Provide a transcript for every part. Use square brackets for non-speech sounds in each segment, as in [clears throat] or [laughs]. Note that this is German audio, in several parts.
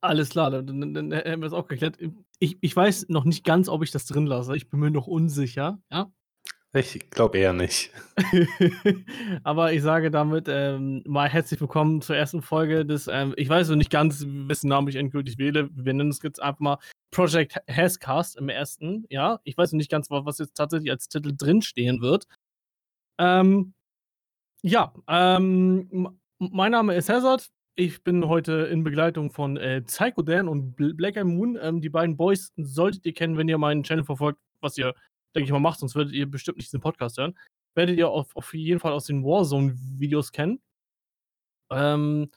Alles klar, dann dann hätten wir's auch geklärt. Ich ich weiß noch nicht ganz, ob ich das drin lasse. Ich bin mir noch unsicher, ja? Ich glaube eher nicht. [laughs] Aber ich sage damit, ähm, mal herzlich willkommen zur ersten Folge des, ähm ich weiß noch nicht ganz, wessen Namen ich endgültig wähle. Wir nennen es jetzt einfach mal Project Ha Hascast im ersten, ja? Ich weiß noch nicht ganz, wa was jetzt tatsächlich als Titel drinstehen wird. Ähm, ja, ähm, mein Name ist Hazard. Ich bin heute in Begleitung von, äh, Psycho Dan und Bl Black Eye Moon. Ähm, die beiden Boys solltet ihr kennen, wenn ihr meinen Channel verfolgt, was ihr, denke ich mal, macht, sonst würdet ihr bestimmt nicht diesen Podcast hören. Werdet ihr auf auf jeden Fall aus den Warzone-Videos kennen. Ähm,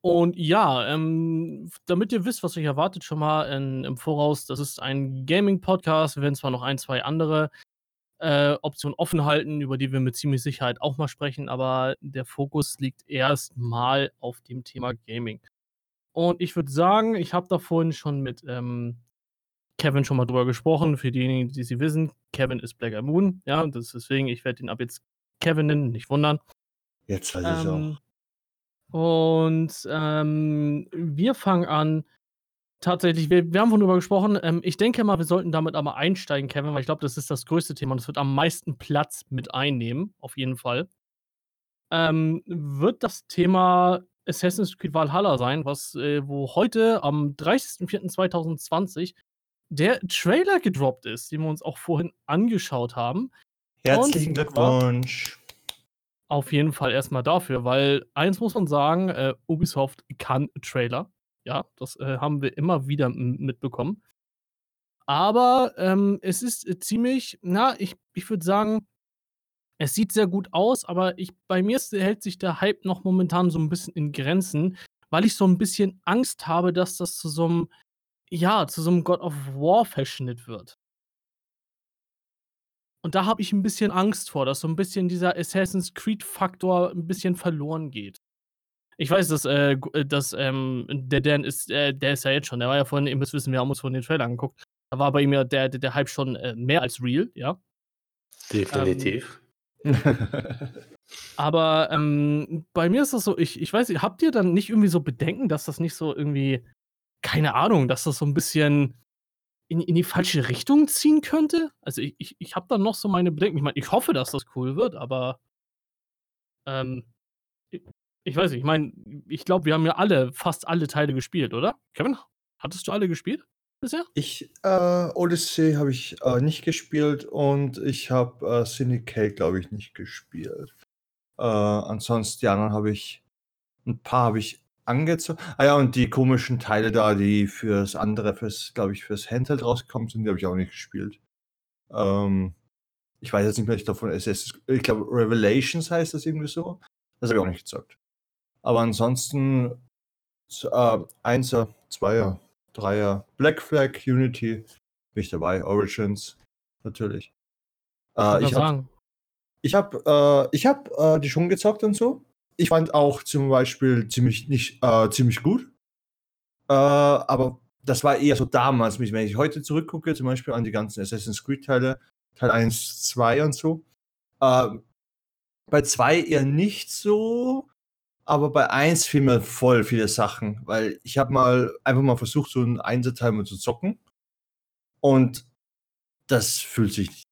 und ja, ähm, damit ihr wisst, was euch erwartet, schon mal in im Voraus, das ist ein Gaming-Podcast. Wir werden zwar noch ein, 2 andere, äh, Optionen offen halten, über die wir mit ziemlich Sicherheit auch mal sprechen, aber der Fokus liegt erst mal auf dem Thema Gaming. Und ich würde sagen, ich habe da vorhin schon mit, ähm, Kevin schon mal drüber gesprochen. Für diejenigen, die es wissen, Kevin ist Black Moon, ja, und das deswegen ich werde ihn ab jetzt Kevin nennen, nicht wundern. Jetzt weiß Ähm, auch. und, ähm, wir fangen an tatsächlich wir wir haben vorhin drüber gesprochen. Ähm, ich denke mal, wir sollten damit einmal einsteigen, Kevin, weil ich glaube, das ist das größte Thema und es wird am meisten Platz mit einnehmen, auf jeden Fall. Ähm, wird das Thema Assassin's Creed Valhalla sein, was, äh wo heute am 30.04.2020 der Trailer gedroppt ist, den wir uns auch vorhin angeschaut haben. Und Herzlichen zwar Glückwunsch. Auf jeden Fall erst mal dafür, weil eins muss man sagen, äh, Ubisoft kann Trailer. Ja, das, äh, haben wir immer wieder mitbekommen. Aber, ähm, es ist, äh, ziemlich na, ich ich würde sagen, es sieht sehr gut aus, aber ich bei mir hält sich der Hype noch momentan so 'n bisschen in Grenzen, weil ich so 'n bisschen Angst habe, dass das zu so 'nem ja, zu so 'nem God of War-Verschnitt wird. Und da habe ich 'n bisschen Angst vor, dass so 'n bisschen dieser Assassin's Creed-Faktor 'n bisschen verloren geht. Ich weiß, dass, äh, g dass, ähm, der Dan ist äh, der ist ja jetzt schon der war ja vorhin ihr müsst wissen, wir haben uns vorhin den Trailer angeguckt. Da war bei ihm ja der der Hype schon, äh, mehr als real, ja? Ähm Definitiv. [laughs] aber, ähm, bei mir ist das so, ich ich weiß nicht, habt ihr dann nicht irgendwie so Bedenken, dass das nicht so irgendwie keine Ahnung, dass das so 'n bisschen in in die falsche Richtung ziehen könnte? Also, i ich ich habe da noch so meine Bedenken. Ich meine, ich hoffe, dass das cool wird, aber ähm, ich weiß nicht, ich meine, ich glaube, wir haben ja alle fast alle Teile gespielt, oder? Kevin, hattest du alle gespielt bisher? Ich äh, Odyssey habe ich, äh, nicht gespielt und ich habe, äh, Syndicate, glaube ich, nicht gespielt. Äh, ansonsten die anderen habe ich 'n paar habe ich angezo ah ja, und die komischen Teile da, die fürs andere fürs glaube ich, fürs Handheld rausgekommen sind, die habe ich auch nicht gespielt. Ähm, ich weiß jetzt nicht mehr, ich glaube von Assassin's ich glaube, Revelations heißt das irgendwie so. Das habe ich auch nicht gezockt. Aber ansonsten äh, 1er, 2er, 3er, Black Flag, Unity bin ich dabei, Origins natürlich. Ich Äh, ich habe sagen. ich habe äh, ich habe, äh, die schon gezockt und so. Ich fand auch zum Beispiel ziemlich nicht äh, ziemlich gut. Äh, aber das war eher so damals, wenn ich heute zurückgucke, zum Beispiel an die ganzen Assassin's Creed-Teile, Teil 1, 2 und so. Ähm, bei 2 eher nicht so, aber bei 1 fehlen mir voll viele Sachen, weil ich habe mal einfach mal versucht, so 'n Einser-Teil mal zu zocken. Und das fühlt sich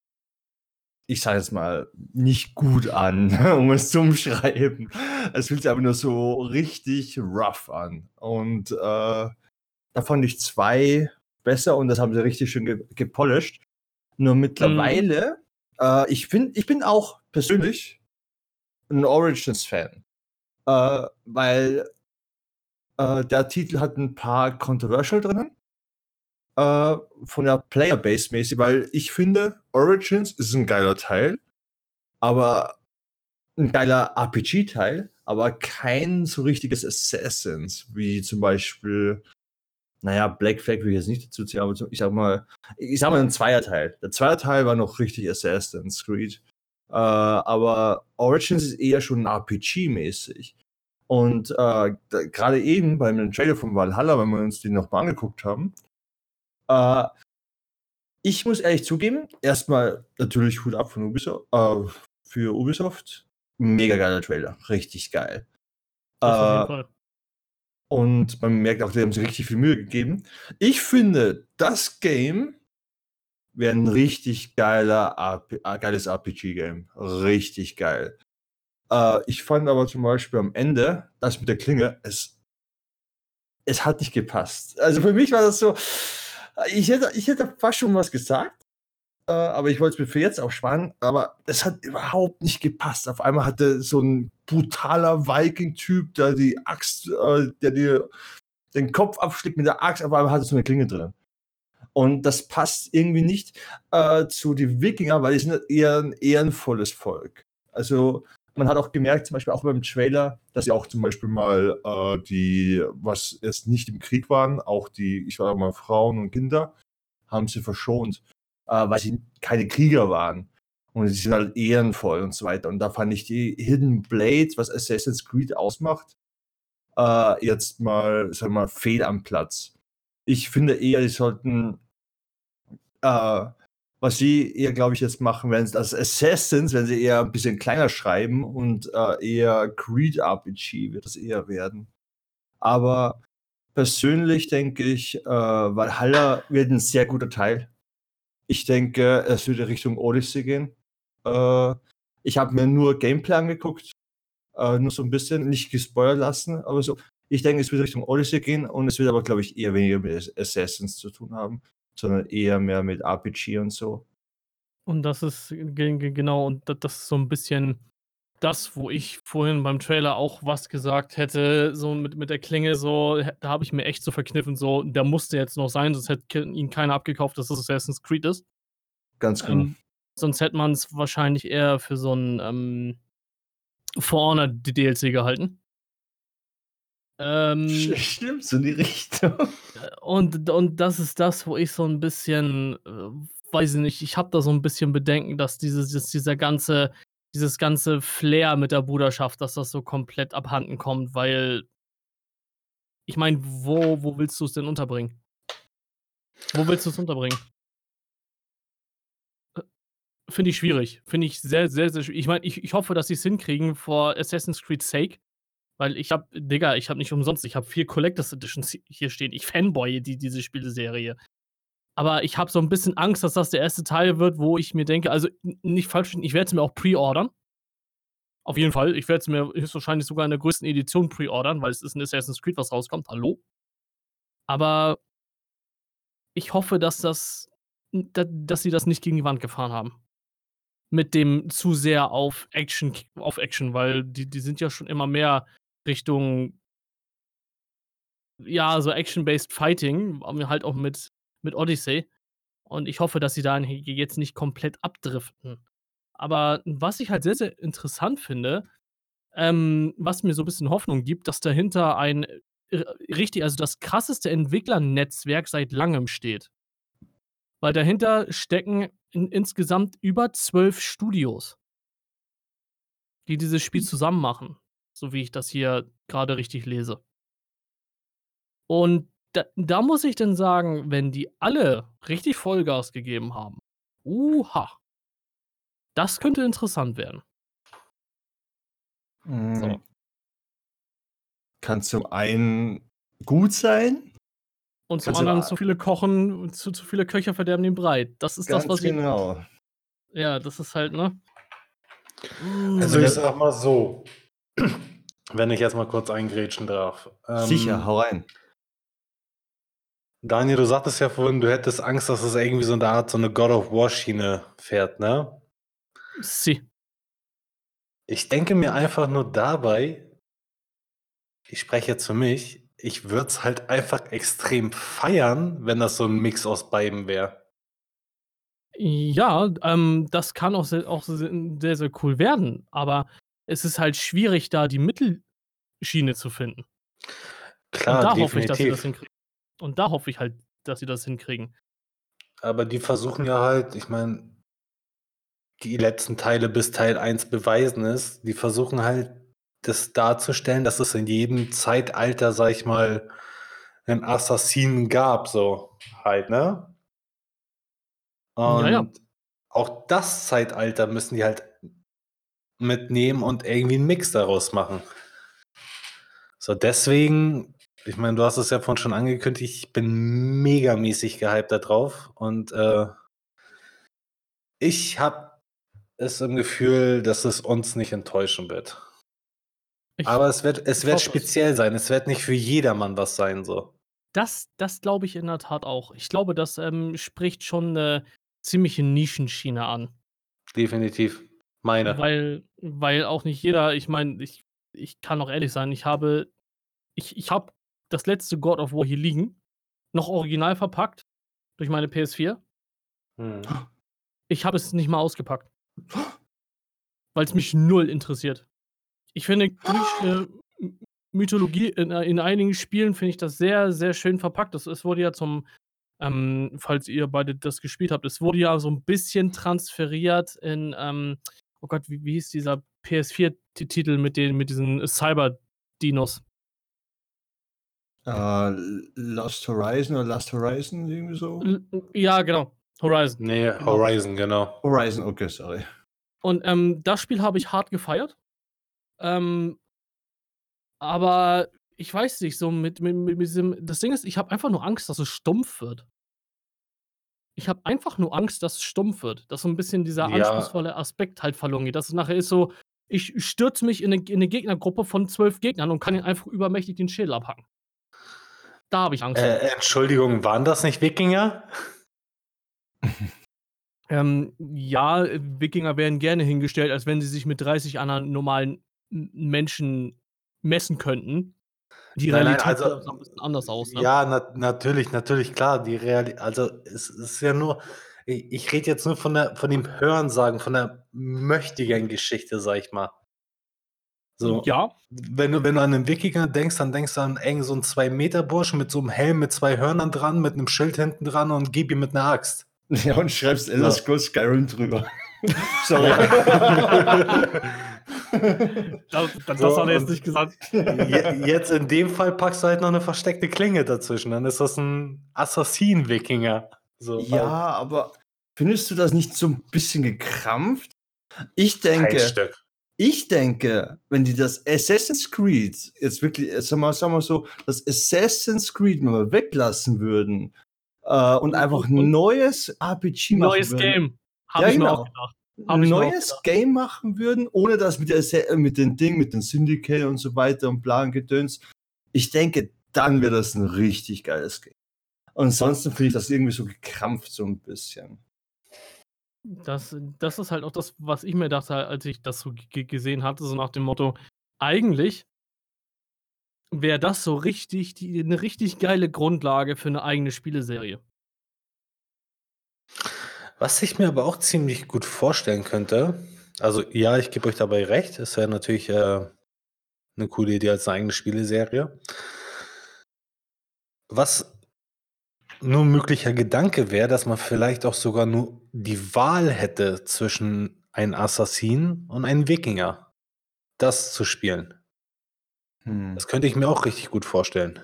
ich sage jetzt mal, nicht gut an, [laughs] um es zu umschreiben. Es fühlt sich einfach nur so richtig rough an. Und, äh, da fand ich 2 besser und das haben sie richtig schön ge gepolished. Nur Mhm. mittlerweile äh, ich finde ich bin auch persönlich 'n Origins-Fan, äh, weil äh, der Titel hat 'n paar Controversial drinnen äh, von der Player-Base mäßig, weil ich finde, Origins ist 'n geiler Teil, aber 'n geiler RPG-Teil, aber kein so richtiges Assassins, wie zum Beispiel na ja, Black Flag will ich jetzt nicht dazu zählen, aber ich sage mal ich sage mal 'n Zweierteil. Der 2er Teil war noch richtig Assassin's Creed. Äh, aber Origins ist eher schon RPG-mäßig. Und, äh, d grade eben beim Trailer von Valhalla, wenn wir uns den noch mal angeguckt haben äh, ich muss ehrlich zugeben, erst mal natürlich Hut ab von Ubiso äh, für Ubisoft. Mega geiler Trailer, richtig geil. Das auf jeden Äh Fall. Und man merkt auch, die haben sich richtig viel Mühe gegeben. Ich finde, das Game wäre ein richtig geiler, äh, geiles RPG-Game. Richtig geil. Äh, ich fand aber zum Beispiel am Ende, das mit der Klinge, es, es hat nicht gepasst. Also für mich war das so, ich hätte, ich hätte fast schon was gesagt, äh, aber ich wollte es mir für jetzt auch sparen. Aber es hat überhaupt nicht gepasst. Auf einmal hatte so ein brutaler Viking-Typ, der die Axt, äh, der dir den Kopf abschlägt mit der Axt, auf einmal hatte so eine Klinge drin. Und das passt irgendwie nicht äh, zu den Wikinger, weil die sind eher ein ehrenvolles Volk. Also man hat auch gemerkt, zum Beispiel auch beim Trailer, dass sie auch zum Beispiel mal äh, die, was erst nicht im Krieg waren, auch die, ich sage mal, Frauen und Kinder, haben sie verschont äh, weil sie keine Krieger waren. Und sie sind halt ehrenvoll und so weiter. Und da fand ich die Hidden Blade, was Assassin's Creed ausmacht, äh, jetzt mal, sag mal, fehl am Platz. Ich finde eher, die sollten, äh, was sie eher, glaube ich, jetzt machen, es als Assassins, wenn sie eher ein bisschen kleiner schreiben und äh, eher Creed RPG wird es eher werden. Aber persönlich denke ich, äh, Valhalla wird ein sehr guter Teil. Ich denke, es würde Richtung Odyssey gehen. Äh, ich habe mir nur Gameplay angeguckt, äh, nur so ein bisschen, nicht gespoilert lassen, aber so. Ich denke, es wird Richtung Odyssey gehen und es wird aber, glaube ich, eher weniger mit Assassins zu tun haben, sondern eher mehr mit RPG und so. Und das ist genau, und das ist so ein bisschen das, wo ich vorhin beim Trailer auch was gesagt hätte, so mit, mit der Klinge, so, da habe ich mir echt so verkniffen, so, der musste jetzt noch sein, sonst hätte ihn keiner abgekauft, dass das Assassin's Creed ist. Ganz genau. Ähm, sonst hätte man es wahrscheinlich eher für so ein ähm, For Honor DLC gehalten. Ähm, Stimmt, so in die Richtung. Und, und das ist das, wo ich so ein bisschen, äh, weiß ich nicht, ich habe da so ein bisschen Bedenken, dass dieses, dass dieser ganze dieses ganze Flair mit der Bruderschaft, dass das so komplett abhanden kommt, weil ich meine, wo, wo willst du es denn unterbringen? Wo willst du es unterbringen? Äh, finde ich schwierig. Finde ich sehr, sehr, sehr schwierig. Ich meine, ich, ich hoffe, dass sie es hinkriegen vor Assassin's Creed Sake. Weil ich habe, Digga, ich habe nicht umsonst, ich habe vier Collectors Editions hier stehen. Ich fanboye die, diese Spieleserie. Aber ich habe so ein bisschen Angst, dass das der erste Teil wird, wo ich mir denke, also nicht falsch, ich werde es mir auch pre-ordern. Auf jeden Fall. Ich werde es mir höchstwahrscheinlich sogar in der größten Edition pre-ordern, weil es ist ein Assassin's Creed, was rauskommt. Hallo? Aber ich hoffe, dass das, dass sie das nicht gegen die Wand gefahren haben. Mit dem zu sehr auf Action, auf Action, weil die, die sind ja schon immer mehr Richtung, ja, so Action-based Fighting, halt auch mit mit Odyssey. Und ich hoffe, dass sie da jetzt nicht komplett abdriften. Aber was ich halt sehr, sehr interessant finde, ähm, was mir so ein bisschen Hoffnung gibt, dass dahinter ein äh, richtig, also das krasseste Entwicklernetzwerk seit langem steht. Weil dahinter stecken in, insgesamt über zwölf Studios, die dieses Spiel hm. zusammen machen. So wie ich das hier gerade richtig lese. Und da, da muss ich dann sagen, wenn die alle richtig Vollgas gegeben haben, uha, das könnte interessant werden. Mhm. So. Kann zum einen gut sein. Und zum anderen zu viele kochen, zu, zu viele Köcher verderben den Brei. Das ist das, was ich. Genau. Ja, das ist halt, ne? Also ich sag mal so, wenn ich jetzt mal kurz eingrätschen darf. Ähm, Sicher, hau rein. Daniel, du sagtest ja vorhin, du hättest Angst, dass es irgendwie so eine Art, so eine God of War-Schiene fährt, ne? Sie. Ich denke mir einfach nur dabei, ich spreche jetzt für mich, ich würde es halt einfach extrem feiern, wenn das so ein Mix aus beiden wäre. Ja, ähm, das kann auch sehr, auch sehr, sehr cool werden, aber es ist halt schwierig, da die Mittelschiene zu finden. Klar, Und da hoffe ich, dass sie das hinkriegen. Und da hoffe ich halt, dass sie das hinkriegen. Aber die versuchen ja halt, ich meine, die letzten Teile bis Teil 1 beweisen es, die versuchen halt, das darzustellen, dass es in jedem Zeitalter, sag ich mal, einen Assassinen gab, so halt, ne? Und ja, ja. auch das Zeitalter müssen die halt mitnehmen und irgendwie einen Mix daraus machen. So, deswegen ich meine, du hast es ja vorhin schon angekündigt, ich bin megamäßig gehypt da drauf und äh, ich habe es im Gefühl, dass es uns nicht enttäuschen wird. Ich, Aber es wird, es wird hoffe es. speziell sein. Es wird nicht für jedermann was sein, so. das das glaube ich in der Tat auch. Ich glaube, das ähm, spricht schon eine ziemliche Nischenschiene an. Definitiv. Meine. Weil, weil auch nicht jeder, ich meine, ich, ich kann auch ehrlich sein, ich habe, ich, ich habe das letzte God of War hier liegen, noch original verpackt durch meine PS4. Hm. Ich habe es nicht mal ausgepackt. Weil es mich null interessiert. Ich finde, griechische Mythologie in, äh, in einigen Spielen finde ich das sehr, sehr schön verpackt. Das, es wurde ja zum, ähm, falls ihr beide das gespielt habt, es wurde ja so ein bisschen transferiert in, ähm, oh Gott, wie, wie hieß dieser PS4-Titel mit, den, mit diesen Cyber-Dinos? Äh, Lost Horizon oder Last Horizon, irgendwie so? L- Ja, genau. Horizon. Nee, Genau. Horizon, genau. Horizon, okay, sorry. Und ähm, das Spiel habe ich hart gefeiert. Ähm, aber ich weiß nicht, so mit, mit, mit diesem. Das Ding ist, ich habe einfach nur Angst, dass es stumpf wird. Ich habe einfach nur Angst, dass es stumpf wird. Dass so ein bisschen dieser Ja. anspruchsvolle Aspekt halt verloren geht. Dass es nachher ist so, ich stürze mich in eine, in eine Gegnergruppe von zwölf Gegnern und kann ihnen einfach übermächtig den Schädel abhacken. Da habe ich Angst. vor. Äh, Entschuldigung, waren das nicht Wikinger? [laughs] Ähm, ja, Wikinger werden gerne hingestellt, als wenn sie sich mit 30 anderen normalen Menschen messen könnten. Die Nein, nein, Realität also- sieht ein bisschen anders aus, ne? Ja, na, natürlich, natürlich, klar. Die Realität, also es ist ja nur, ich, ich rede jetzt nur von der, von dem Hörensagen, von der möchtigen Geschichte, sag ich mal. So, Ja, wenn du, wenn du an einen Wikinger denkst, dann denkst du an eng so einen 2-Meter-Burschen mit so einem Helm mit zwei Hörnern dran, mit einem Schild hinten dran und gib ihm mit einer Axt. Ja, und schreibst Elder So. Scrolls Skyrim drüber. [laughs] Sorry. [laughs] [laughs] [laughs] das, das, So, hat er jetzt nicht gesagt. Je, jetzt in dem Fall packst du halt noch eine versteckte Klinge dazwischen. Dann ist das ein Assassin-Wikinger. So, ja, aber findest du das nicht so ein bisschen gekrampft? Ich denke, Stück. ich denke, wenn die das Assassin's Creed jetzt wirklich, sag mal, sag mal so, das Assassin's Creed mal weglassen würden äh, und einfach ein und- neues RPG machen Neues würden, Game. Habe Ja, ich mir genau. auch gedacht. Ein neues. Game machen würden, ohne das mit, der, mit den Dingen, mit den Syndicate und so weiter und Plan Gedöns, ich denke, dann wäre das ein richtig geiles Game. Ansonsten finde ich das irgendwie so gekrampft so ein bisschen. Das, das ist halt auch das, was ich mir dachte, als ich das so gesehen hatte, so nach dem Motto, eigentlich wäre das so richtig, die, eine richtig geile Grundlage für eine eigene Spieleserie. Was ich mir aber auch ziemlich gut vorstellen könnte, also ja, ich gebe euch dabei recht, es wäre natürlich äh, eine coole Idee als eine eigene Spieleserie. Was nur ein möglicher Gedanke wäre, dass man vielleicht auch sogar nur die Wahl hätte zwischen einem Assassin und einem Wikinger. Das zu spielen. Hm. Das könnte ich mir auch richtig gut vorstellen.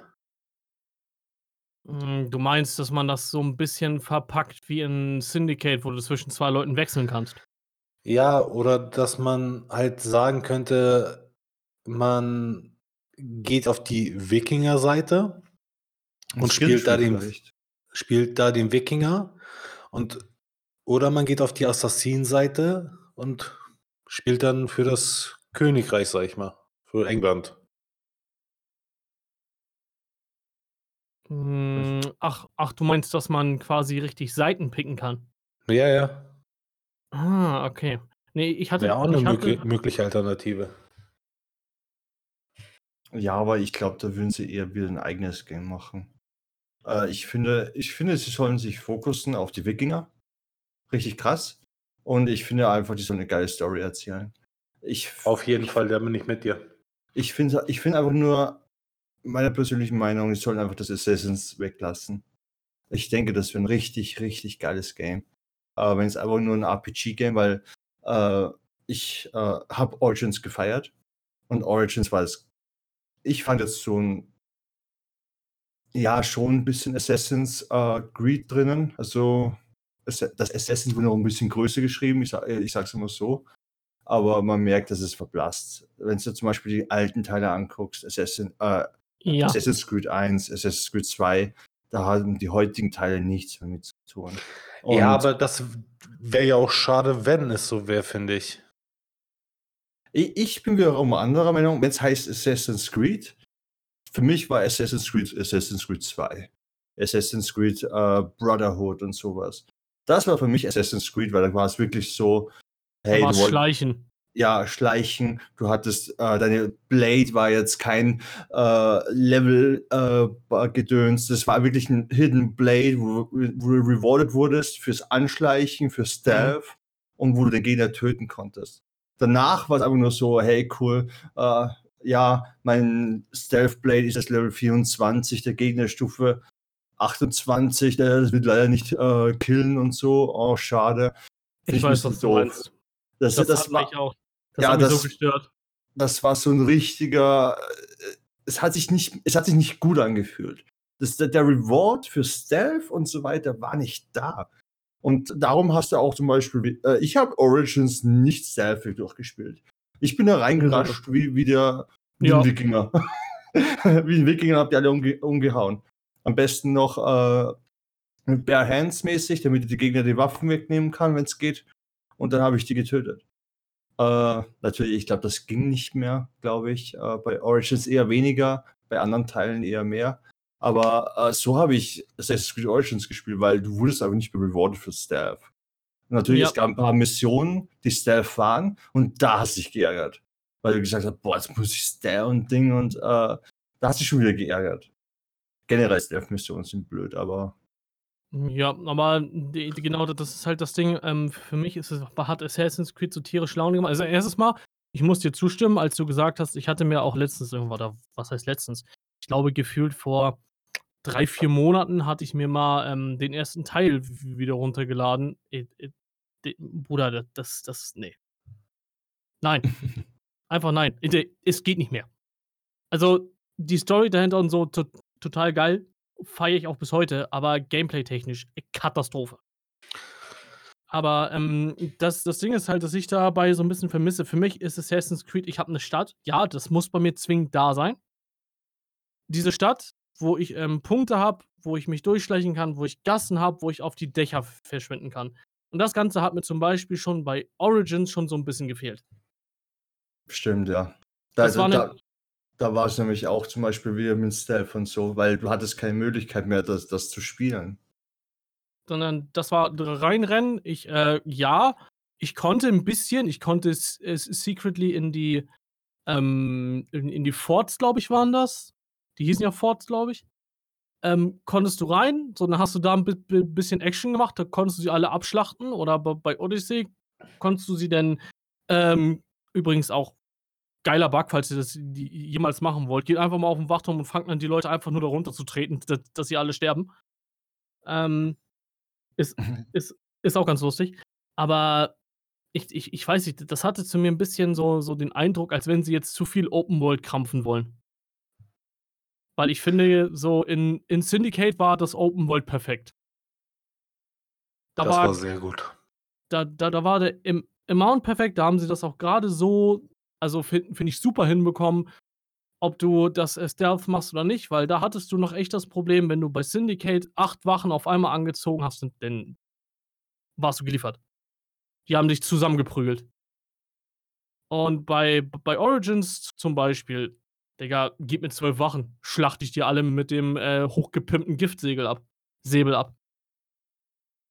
Mm, Du meinst, dass man das so ein bisschen verpackt wie in Syndicate, wo du zwischen zwei Leuten wechseln kannst? Ja, oder dass man halt sagen könnte, man geht auf die Wikinger-Seite Ein und spielt da den, vielleicht. spielt da den Wikinger und oder man geht auf die Assassin-Seite und spielt dann für das Königreich, sag ich mal, für England. Mm, Ach, ach, du meinst, dass man quasi richtig Seiten picken kann? Ja, ja. Ah, okay. Nee, ich hatte, Wäre auch eine ich möglich, hatte, mögliche Alternative. Ja, aber ich glaube, da würden sie eher wieder ein eigenes Game machen. Äh, ich, finde, ich finde, sie sollen sich fokussen auf die Wikinger. Richtig krass. Und ich finde einfach, die sollen eine geile Story erzählen. Ich, Auf jeden ich, Fall, da bin ich mit dir. Ich finde ich find einfach nur, meiner persönlichen Meinung, die sollen einfach das Assassins weglassen. Ich denke, das wäre ein richtig, richtig geiles Game. Aber wenn es einfach nur ein RPG-Game, weil äh, ich äh, habe Origins gefeiert und Origins war es. Ich fand jetzt so ein ja schon ein bisschen Assassin's äh, Creed drinnen. Also das Assassin wurde noch ein bisschen größer geschrieben, ich, sag, ich sag's immer so. Aber man merkt, dass es verblasst. Wenn du zum Beispiel die alten Teile anguckst, Assassin, äh, Ja. Assassin's Creed 1, Assassin's Creed 2, da haben die heutigen Teile nichts mehr mit zu tun. Und ja, aber das wäre ja auch schade, wenn es so wäre, finde ich. Ich bin wiederum anderer Meinung, wenn es heißt Assassin's Creed, für mich war Assassin's Creed Assassin's Creed 2. Assassin's Creed uh, Brotherhood und sowas. Das war für mich Assassin's Creed, weil da war es wirklich so, hey, du Schleichen. Ja, Schleichen. Du hattest, äh, deine Blade war jetzt kein äh, Level-Gedöns. Äh, das war wirklich ein Hidden Blade, wo, wo, du rewarded wurdest fürs Anschleichen, für Stealth mhm. und wo du den Gegner töten konntest. Danach war es einfach nur so, hey, cool, äh, ja, mein Stealth Blade ist das Level 24, der Gegner Stufe 28, der wird leider nicht äh, killen und so. Oh, schade. Ich, ich weiß, was du meinst. Das, das, das war, auch. Das ja, hat mich das, so gestört. Das war so ein richtiger. Äh, es hat sich nicht, es hat sich nicht gut angefühlt. Das, der Reward für Stealth und so weiter war nicht da. Und darum hast du auch zum Beispiel, äh, ich habe Origins nicht Stealth durchgespielt. Ich bin da reingerascht wie, wie der wie ja. ein Wikinger. [laughs] wie ein Wikinger habt ihr alle umge umgehauen. Am besten noch äh, Bare Hands mäßig, damit die Gegner die Waffen wegnehmen kann, wenn es geht. Und dann habe ich die getötet. Äh, natürlich, ich glaube, das ging nicht mehr, glaube ich. Äh, bei Origins eher weniger, bei anderen Teilen eher mehr. Aber äh, so habe ich Assassin's Creed Origins gespielt, weil du wurdest aber nicht mehr rewarded für Stealth. Natürlich, ja. es gab ein paar Missionen, die Stealth waren und da hast du dich geärgert. Weil du gesagt hast, boah, jetzt muss ich Stealth und Ding und äh, da hast du dich schon wieder geärgert generell Stealth-Missionen sind blöd, aber. Ja, aber die, die, genau das ist halt das Ding. Ähm, für mich ist es, hat Assassin's Creed so tierisch Laune gemacht. Also, erstes Mal, ich muss dir zustimmen, als du gesagt hast, ich hatte mir auch letztens irgendwann, oder was heißt letztens? Ich glaube, gefühlt vor drei, vier Monaten hatte ich mir mal ähm, den ersten Teil wieder runtergeladen. Äh, äh, Bruder, das, das, nee. Nein. [laughs] Einfach nein. Es geht nicht mehr. Also, die Story dahinter und so total geil. Feiere ich auch bis heute, aber gameplay-technisch Katastrophe. Aber ähm, das, das Ding ist halt, dass ich dabei so ein bisschen vermisse. Für mich ist Assassin's Creed, ich habe eine Stadt. Ja, das muss bei mir zwingend da sein. Diese Stadt, wo ich ähm, Punkte habe, wo ich mich durchschleichen kann, wo ich Gassen habe, wo ich auf die Dächer verschwinden kann. Und das Ganze hat mir zum Beispiel schon bei Origins schon so ein bisschen gefehlt. Stimmt, ja. Da, das war eine, da, da war es nämlich auch zum Beispiel wieder mit Stealth und so, weil du hattest keine Möglichkeit mehr, das, das zu spielen. Sondern das war reinrennen. Ich, äh, ja, ich konnte ein bisschen, ich konnte es, es secretly in die, ähm, in, in die Forts, glaube ich, waren das. Die hießen ja Forts, glaube ich. Ähm, konntest du rein, so dann hast du da ein bisschen Action gemacht, da konntest du sie alle abschlachten oder bei Odyssey konntest du sie denn ähm, übrigens auch geiler Bug, falls ihr das jemals machen wollt. Geht einfach mal auf den Wachturm und fangt an, die Leute einfach nur darunter zu treten, dass, dass sie alle sterben. Ähm, ist, [laughs] ist, ist auch ganz lustig. Aber ich, ich, ich weiß nicht, das hatte zu mir ein bisschen so, so den Eindruck, als wenn sie jetzt zu viel Open World krampfen wollen. Weil ich finde, so in, in Syndicate war das Open World perfekt. Da das war, war sehr gut. Da, da, da war der im Amount perfekt, da haben sie das auch gerade so also finde find ich super hinbekommen, ob du das äh, Stealth machst oder nicht, weil da hattest du noch echt das Problem, wenn du bei Syndicate acht Wachen auf einmal angezogen hast, dann warst du geliefert. Die haben dich zusammengeprügelt. Und bei, bei Origins zum Beispiel, Digga, gib mir zwölf Wachen, schlacht ich dir alle mit dem äh, hochgepimpten Giftsegel ab. Säbel ab.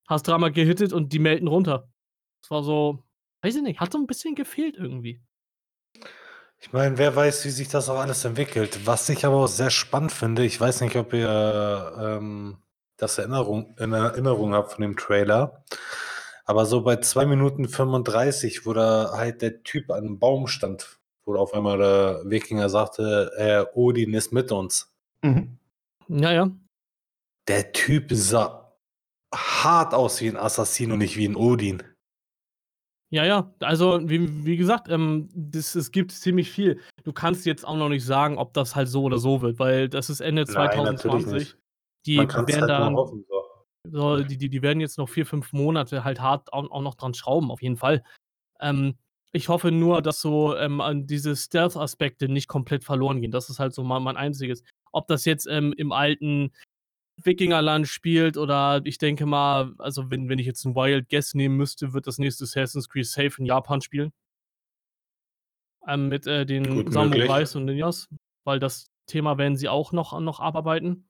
Hast dreimal gehittet und die melden runter. Das war so, weiß ich nicht, hat so ein bisschen gefehlt irgendwie. Ich meine, wer weiß, wie sich das auch alles entwickelt. Was ich aber auch sehr spannend finde, ich weiß nicht, ob ihr ähm, das Erinnerung, in Erinnerung habt von dem Trailer, aber so bei 2 Minuten 35, wo da halt der Typ an einem Baum stand, wo auf einmal der Wikinger sagte, äh, Odin ist mit uns. Mhm. Ja, ja. Der Typ sah hart aus wie ein Assassin und nicht wie ein Odin. Ja, ja, also wie, wie gesagt, ähm, das, es gibt ziemlich viel. Du kannst jetzt auch noch nicht sagen, ob das halt so oder so wird, weil das ist Ende Nein, 2020. Die werden halt da, hoffen, so. So, die, die, die werden jetzt noch vier, fünf Monate halt hart auch, auch noch dran schrauben, auf jeden Fall. Ähm, ich hoffe nur, dass so ähm, diese Stealth-Aspekte nicht komplett verloren gehen. Das ist halt so mein, mein einziges. Ob das jetzt ähm, im alten Wikingerland spielt oder ich denke mal, also wenn, wenn ich jetzt einen Wild Guess nehmen müsste, wird das nächste Assassin's Creed safe in Japan spielen. Ähm, mit äh, den Samurais und Ninjas, weil das Thema werden sie auch noch, noch abarbeiten.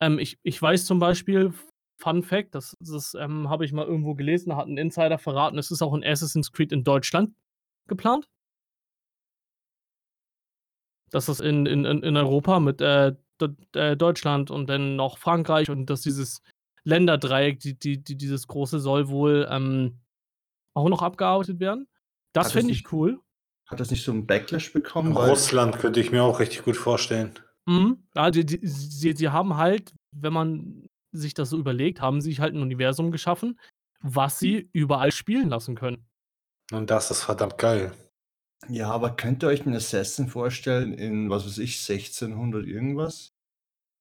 Ähm, ich, ich weiß zum Beispiel, Fun Fact, das, das ähm, habe ich mal irgendwo gelesen, da hat ein Insider verraten, es ist auch ein Assassin's Creed in Deutschland geplant. Dass das in, in, in Europa mit äh, Deutschland und dann noch Frankreich und dass dieses Länderdreieck, die, die, die, dieses große soll wohl ähm, auch noch abgearbeitet werden. Das finde ich cool. Hat das nicht so einen Backlash bekommen? Russland könnte ich mir auch richtig gut vorstellen. Mhm. Ja, die, die, sie, sie haben halt, wenn man sich das so überlegt, haben sie sich halt ein Universum geschaffen, was sie überall spielen lassen können. Und das ist verdammt geil. Ja, aber könnt ihr euch einen Assassin vorstellen in, was weiß ich, 1600 irgendwas?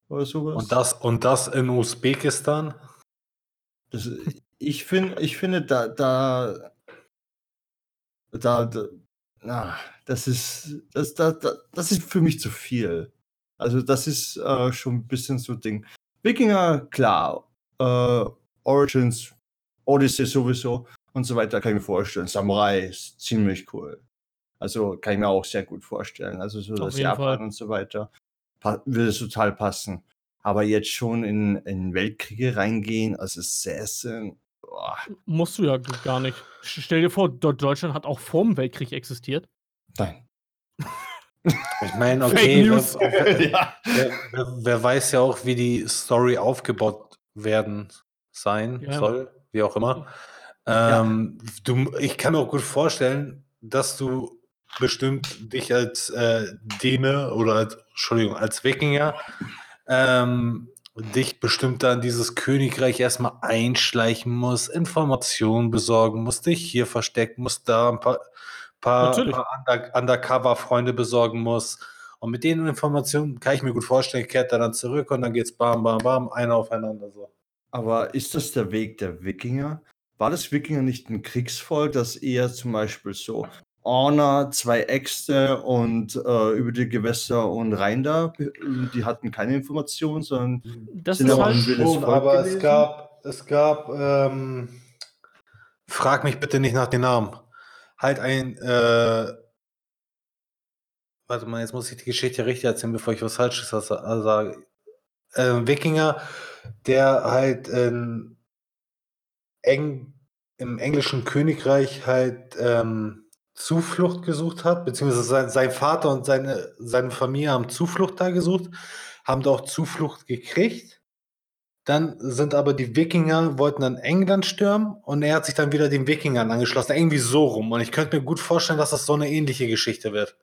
Oder sowas? Und das, und das in Usbekistan? Das, ich, find, ich finde, da, da, da, da na, das ist, das, da, da, das ist für mich zu viel. Also das ist äh, schon ein bisschen so Ding. Wikinger, klar. Äh, Origins, Odyssey sowieso und so weiter, kann ich mir vorstellen. Samurai ist ziemlich cool. Also kann ich mir auch sehr gut vorstellen. Also so Auf das Japan Fall. und so weiter würde es total passen. Aber jetzt schon in, in Weltkriege reingehen als Assassin, boah, Musst du ja gar nicht. Stell dir vor, Do- Deutschland hat auch vor dem Weltkrieg existiert. nein. Ich meine, [laughs] okay, News. wer, [laughs] ja. wer, wer, wer weiß ja auch, wie die Story aufgebaut werden sein Ja. soll, wie auch immer. Ja. Ähm, du, ich kann mir auch gut vorstellen, dass du bestimmt dich als äh, Däne oder als, Entschuldigung, als Wikinger ähm, dich bestimmt da in dieses Königreich erstmal einschleichen musst, Informationen besorgen musst, dich hier verstecken musst, da ein paar, paar, paar Under, Undercover-Freunde besorgen musst. Und mit den Informationen kann ich mir gut vorstellen, kehrt er dann zurück und dann geht's bam, bam, bam, einer aufeinander so. Aber ist das der Weg der Wikinger? War das Wikinger nicht ein Kriegsvolk, das eher zum Beispiel so Honor, zwei Äxte und äh, über die Gewässer und Rhein da, die hatten keine Informationen, sondern Das Sind ist aber halt. Schon, aber es gab, es gab, ähm, frag mich bitte nicht nach den Namen. Halt ein, äh, warte mal, jetzt muss ich die Geschichte richtig erzählen, bevor ich was Falsches sa- sage. Äh, Wikinger, der halt in Eng, im englischen Königreich halt ähm, Zuflucht gesucht hat, beziehungsweise sein, sein Vater und seine, seine Familie haben Zuflucht da gesucht, haben da auch Zuflucht gekriegt. Dann sind aber die Wikinger, wollten dann England stürmen und er hat sich dann wieder den Wikingern angeschlossen. Irgendwie so rum. Und ich könnte mir gut vorstellen, dass das so eine ähnliche Geschichte wird.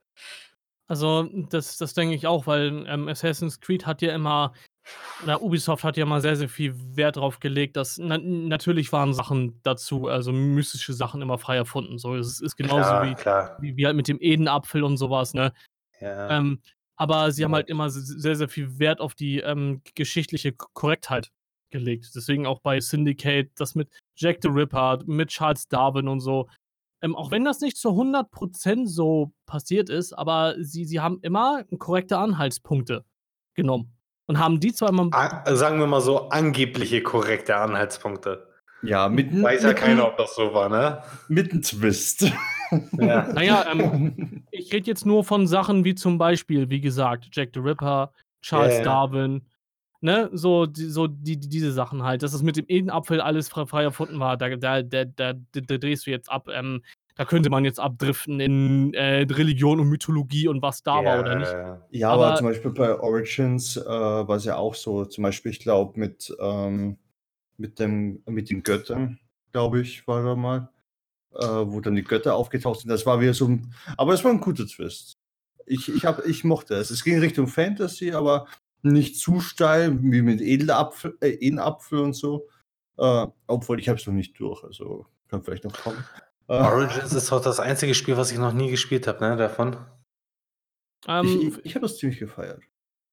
Also, das, das denke ich auch, weil ähm, Assassin's Creed hat ja immer, oder Ubisoft hat ja mal sehr, sehr viel Wert drauf gelegt, dass na, natürlich waren Sachen dazu, also mystische Sachen immer frei erfunden. So, es ist genauso Klar, wie, klar. wie, wie halt mit dem Edenapfel und sowas, ne? Ja. Ähm, aber sie haben halt immer se- sehr, sehr viel Wert auf die ähm, geschichtliche Korrektheit gelegt. Deswegen auch bei Syndicate, das mit Jack the Ripper, mit Charles Darwin und so. Ähm, auch wenn das nicht zu 100% so passiert ist, aber sie, sie haben immer korrekte Anhaltspunkte genommen. Und haben die zwar immer. A- sagen wir mal so, angebliche korrekte Anhaltspunkte. ja, mitten, Weiß ja keiner, ob das so war, ne? mitten Twist. [laughs] Ja. Naja, ähm, ich rede jetzt nur von Sachen wie zum Beispiel, wie gesagt, Jack the Ripper, Charles ja. Darwin, ne, so, die, so die, die, diese Sachen halt, dass es mit dem Edenapfel alles frei, frei erfunden war, da, da, da, da drehst du jetzt ab, ähm, da könnte man jetzt abdriften in äh, Religion und Mythologie und was da war oder nicht. Ja. Ja, aber, Aber- zum Beispiel bei Origins äh, war es ja auch so, zum Beispiel, ich glaube, mit, ähm, mit, dem, mit den Göttern, glaube ich, war da mal, äh, wo dann die Götter aufgetaucht sind. Das war wieder so ein, aber es war ein guter Twist. Ich, ich, hab, ich mochte es. Es ging Richtung Fantasy, aber nicht zu steil, wie mit Edelapfel, äh, Edenapfel und so. Äh, obwohl, ich habe es noch nicht durch, also kann vielleicht noch kommen. Äh, Origins ist doch das einzige Spiel, was ich noch nie gespielt habe, ne, davon. Ähm, ich ich, ich, habe das ziemlich gefeiert.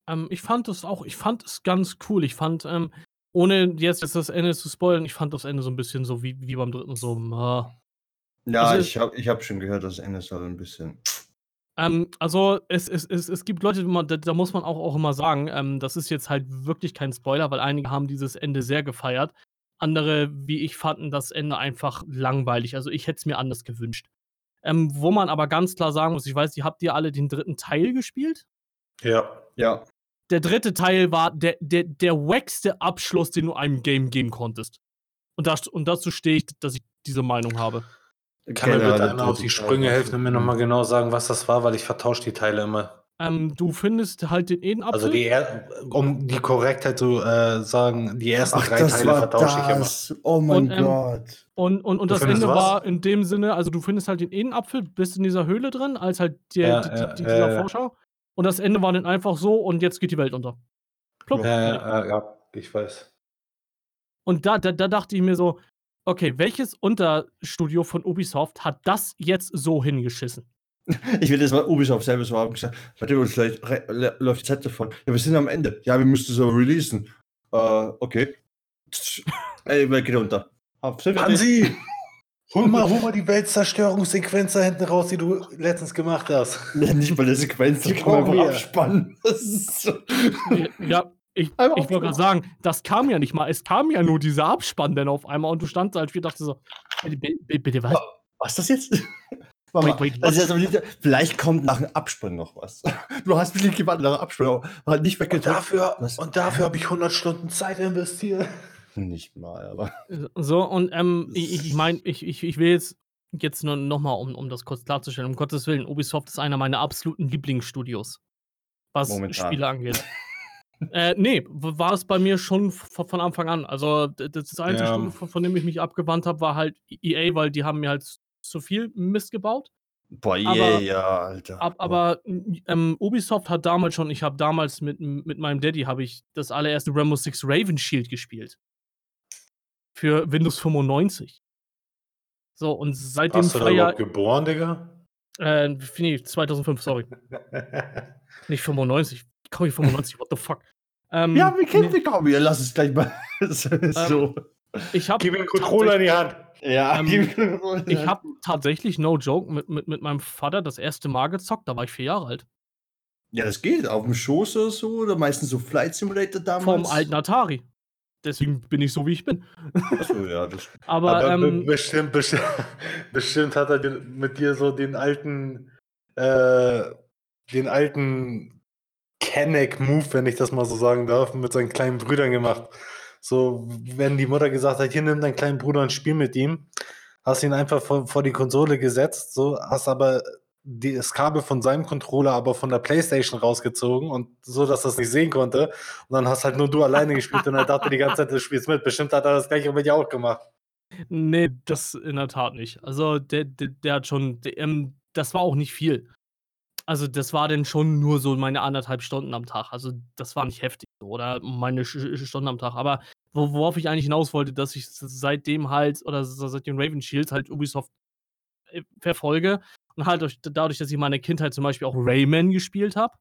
ähm, ich fand es auch, ich fand es ganz cool. Ich fand, ähm, ohne jetzt, jetzt das Ende zu spoilern, ich fand das Ende so ein bisschen so wie, wie beim dritten so, ah. Ja, Also- ich habe ich hab schon gehört, das Ende soll ein bisschen. Ähm, also es, es, es, es gibt Leute, da, da muss man auch, auch immer sagen, ähm, das ist jetzt halt wirklich kein Spoiler, weil einige haben dieses Ende sehr gefeiert. Andere, wie ich, fanden das Ende einfach langweilig. Also ich hätte es mir anders gewünscht. Ähm, wo man aber ganz klar sagen muss, ich weiß, ihr habt ihr alle den dritten Teil gespielt? Ja. Ja. Der dritte Teil war der, der, der wackste Abschluss, den du einem Game geben konntest. Und, das, und dazu stehe ich, dass ich diese Meinung habe. Kann mir bitte einmal auf die Sprünge helfen und mir nochmal genau sagen, was das war, weil ich vertausche die Teile immer. Ähm, du findest halt den Edenapfel. Also die er um die Korrektheit zu äh, sagen, die ersten Ach, drei das Teile vertausche ich immer. Oh mein Und, ähm, Gott. Und, und, und das Ende was? war in dem Sinne, also du findest halt den Edenapfel, bist in dieser Höhle drin, als halt der, Ja, die, die, ja, dieser ja. Vorschau. Und das Ende war dann einfach so und jetzt geht die Welt unter. Ja, ja, ja, ich weiß. Und da, da, da dachte ich mir so, okay, welches Unterstudio von Ubisoft hat das jetzt so hingeschissen? [laughs] Ich will das mal Ubisoft selber so haben gesagt. Warte, uns läuft, die Zeit davon. Ja, wir sind am Ende. Ja, wir müssen es aber releasen. Äh, okay. [laughs] Ey, wir gehen runter. Hansi! Hol mal, hol mal die Weltzerstörungssequenz da hinten raus, die du letztens gemacht hast. [laughs] Nee, nicht mal eine Sequenz, die kann man einfach wir. abspannen. So. Ja, ich, ich wollte gerade sagen, das kam ja nicht mal. Es kam ja nur dieser Abspann dann auf einmal und du standst halt wie dachte so, bitte, bitte was? Was ist das jetzt? Aber nicht, vielleicht kommt nach dem Abspann noch was. [laughs] Du hast bestimmt gewartet nach dem Abspann, aber hat nicht Und weggedrückt. dafür, Was? und dafür habe ich 100 Stunden Zeit investiert. Nicht mal, aber. So, und ähm, ich, ich meine, ich, ich, ich will jetzt, jetzt nur nochmal, um, um das kurz klarzustellen, um Gottes Willen, Ubisoft ist einer meiner absoluten Lieblingsstudios, was Momentan. Spiele angeht. [laughs] äh, nee, war es bei mir schon von, Anfang an. Also, das, das einzige Ja. Studio, von, von dem ich mich abgewandt habe, war halt EA, weil die haben mir halt zu viel Mist gebaut. Boah, yeah, Aber- ja, Alter. Ab, aber ähm, Ubisoft hat damals schon, ich habe damals mit, mit meinem Daddy habe ich das allererste Rainbow Six Raven Shield gespielt. Für Windows 95. So, und seitdem Hast du da überhaupt geboren, Digga? äh, nee, 2005, sorry. [laughs] Nicht 95. Ich komme 95, what the fuck. Ähm, ja, wir kennen nee, dich kaum. Ja, lass es gleich mal. [laughs] so. Ich habe Gib ihm den Controller in die Hand. Ja, ähm, ich hab tatsächlich, no joke, mit, mit, mit meinem Vater das erste Mal gezockt, da war ich vier Jahre alt. Ja, das geht. Auf dem Schoß oder so. Oder meistens so Flight Simulator damals. Vom alten Atari. Deswegen bin ich so, wie ich bin. Achso, ja, das [laughs] Aber, Aber be- ähm, bestimmt, bestimmt, [laughs] bestimmt hat er den, mit dir so den alten, äh, den alten Kenneck-Move, wenn ich das mal so sagen darf, mit seinen kleinen Brüdern gemacht. So, wenn die Mutter gesagt hat, hier nimm deinen kleinen Bruder und spiel mit ihm, hast ihn einfach vor, vor die Konsole gesetzt, so, hast aber die, das Kabel von seinem Controller aber von der Playstation rausgezogen und so, dass er es nicht sehen konnte. Und dann hast halt nur du alleine gespielt und er dachte die ganze Zeit, du spielst mit. Bestimmt hat er das gleiche mit dir auch gemacht. Nee, das in der Tat nicht. Also der, der, der hat schon, der, ähm, das war auch nicht viel. Also das war dann schon nur so meine anderthalb Stunden am Tag. Also das war nicht heftig oder meine Stunden am Tag. Aber wo, worauf ich eigentlich hinaus wollte, dass ich seitdem halt, oder seit den Raven Shields halt Ubisoft äh, verfolge und halt durch, dadurch, dass ich in meiner Kindheit zum Beispiel auch Rayman gespielt habe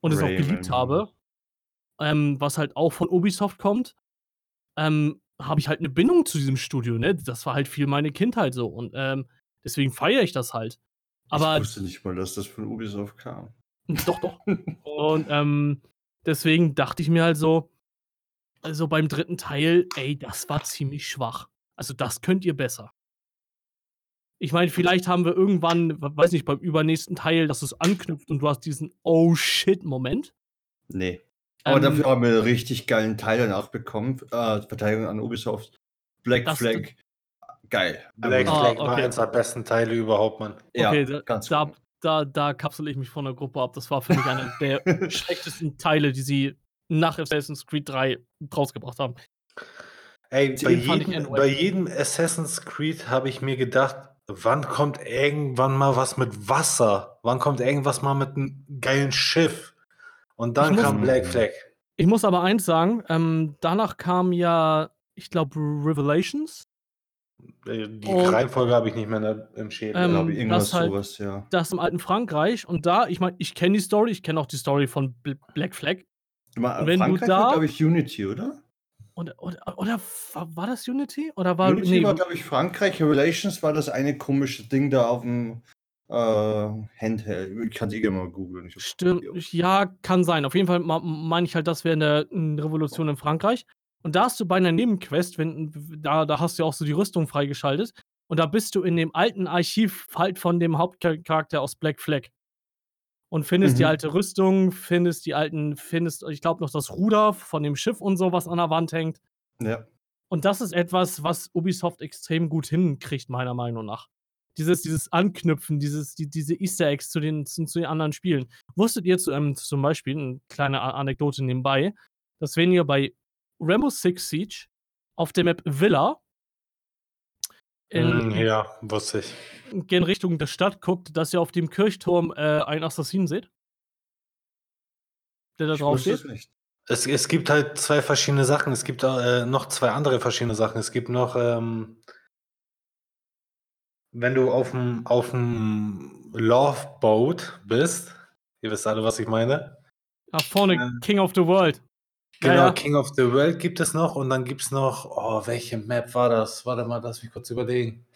und es auch geliebt Rayman. habe, ähm, was halt auch von Ubisoft kommt, ähm, habe ich halt eine Bindung zu diesem Studio, ne? Das war halt viel meine Kindheit so und ähm, deswegen feiere ich das halt. Aber ich wusste nicht mal, dass das von Ubisoft kam. doch, doch. [laughs] Und ähm, deswegen dachte ich mir halt so, also beim dritten Teil, ey, das war ziemlich schwach. Also das könnt ihr besser. Ich meine, vielleicht haben wir irgendwann, we- weiß nicht, beim übernächsten Teil, dass es anknüpft und du hast diesen Oh shit-Moment. Nee. Aber Ähm, dafür haben wir einen richtig geilen Teil danach bekommen. Äh, Verteidigung an Ubisoft. Black Das- Flag. Geil. Black Ah, Flag war okay. eins der besten Teile überhaupt, Mann. Ja, okay, da, ganz da, gut. Da, da kapsel ich mich von der Gruppe ab. Das war für mich einer der [laughs] schlechtesten Teile, die sie nach Assassin's Creed 3 rausgebracht haben. Ey, bei jedem, bei jedem Assassin's Creed habe ich mir gedacht, wann kommt irgendwann mal was mit Wasser? Wann kommt irgendwas mal mit einem geilen Schiff? Und dann Ich muss- kam Black Flag. Ich muss aber eins sagen, ähm, danach kam ja, ich glaube, Revelations. Äh, Die Und- Reihenfolge habe ich nicht mehr im Schädel. Ähm, Glaube ich, irgendwas das halt- sowas, ja. Das im alten Frankreich. Und da, ich meine, ich kenne die Story, ich kenne auch die Story von Bl Black Flag. Du mal, wenn du Frankreich da- war, glaube ich, Unity, oder? Oder, oder, oder war, das Unity? Oder war Unity nee, war, glaube ich, Frankreich. Relations war das eine komische Ding da auf dem äh, Handheld. Ich kann die gerne mal googeln. Stimmt, ja, kann sein. Auf jeden Fall meine ich halt, das wäre eine Revolution in Frankreich. Und da hast du bei einer Nebenquest, wenn, da, da hast du ja auch so die Rüstung freigeschaltet. Und da bist du in dem alten Archiv halt von dem Hauptcharakter aus Black Flag. Und findest mhm. die alte Rüstung, findest die alten, findest, ich glaube, noch das Ruder von dem Schiff und so, was an der Wand hängt. Ja. Und das ist etwas, was Ubisoft extrem gut hinkriegt, meiner Meinung nach. Dieses, dieses Anknüpfen, dieses, die, diese Easter Eggs zu den, zu, zu den anderen Spielen. Wusstet ihr zu, ähm, zum Beispiel, eine kleine Anekdote nebenbei, dass wenn ihr bei Rainbow Six Siege auf der Map Villa in, mm, ja, wusste ich. In Richtung der Stadt guckt, dass ihr auf dem Kirchturm äh, einen Assassinen seht? Der da drauf steht? Es, es gibt halt zwei verschiedene Sachen. Es gibt äh, noch zwei andere verschiedene Sachen. Es gibt noch, ähm, wenn du auf dem auf dem Loveboat bist, ihr wisst alle, was ich meine. Nach vorne, äh, King of the World. Genau, ja, ja. King of the World gibt es noch und dann gibt es noch, oh, welche Map war das? Warte mal, lass mich kurz überlegen.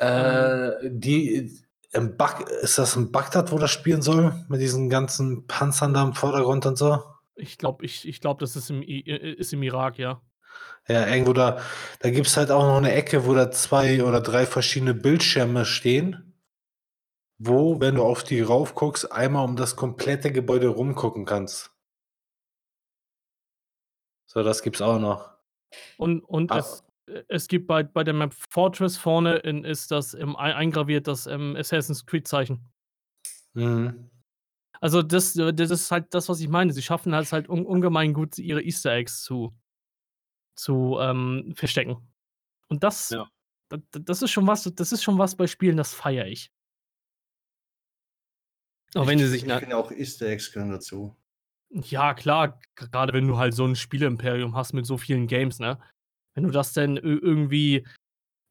Äh, ähm. die im Bag ist das in Bagdad, wo das spielen soll? Mit diesen ganzen Panzern da im Vordergrund und so? Ich glaube, ich, ich glaub, das ist im, ist im Irak, ja. Ja, irgendwo da, da gibt es halt auch noch eine Ecke, wo da zwei oder drei verschiedene Bildschirme stehen, wo, wenn du auf die raufguckst, einmal um das komplette Gebäude rumgucken kannst. So, das gibt's auch noch. Und, und es, es gibt bei, bei der Map Fortress vorne in, ist das im, eingraviert das ähm, Assassin's Creed-Zeichen. Mhm. Also das, das ist halt das, was ich meine. Sie schaffen halt, halt un, ungemein gut, ihre Easter Eggs zu, zu ähm, verstecken. Und das, ja. das, das, ist schon was, das ist schon was bei Spielen, das feiere ich. Auch wenn sie sich. Ich finde auch Easter Eggs gehören dazu. Ja, klar, gerade wenn du halt so ein Spiele-Imperium hast mit so vielen Games, ne? Wenn du das denn irgendwie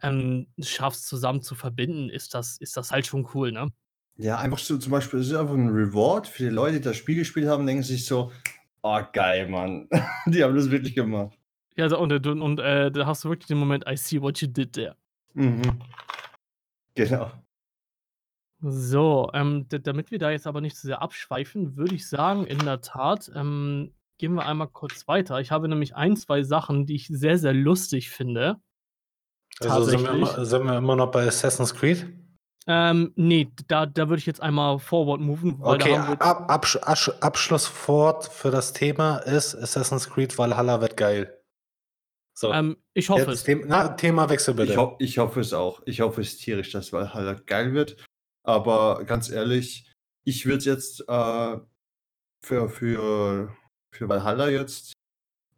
ähm, schaffst, zusammen zu verbinden, ist das, ist das halt schon cool, ne? Ja, einfach so zum Beispiel, es ist einfach ein Reward für die Leute, die das Spiel gespielt haben, denken sich so, oh geil, Mann. [laughs] die haben das wirklich gemacht. Ja, und, und, und äh, da hast du wirklich den Moment, I see what you did there. Mhm. Genau. So, ähm, damit wir da jetzt aber nicht zu sehr abschweifen, würde ich sagen, in der Tat, ähm, gehen wir einmal kurz weiter. Ich habe nämlich ein, zwei Sachen, die ich sehr, sehr lustig finde. Also sind wir, immer, sind wir immer noch bei Assassin's Creed? Ähm, nee, da, da würde ich jetzt einmal forward moven. okay, Ab, Absch Absch Abschlusswort für das Thema ist Assassin's Creed Valhalla wird geil. So. Ähm, ich hoffe es. Thema, na, Thema Wechsel bitte. Ich, ho ich, hoffe es auch. Ich hoffe es tierisch, dass Valhalla geil wird. Aber ganz ehrlich, ich würde jetzt äh, für, für, für Valhalla jetzt,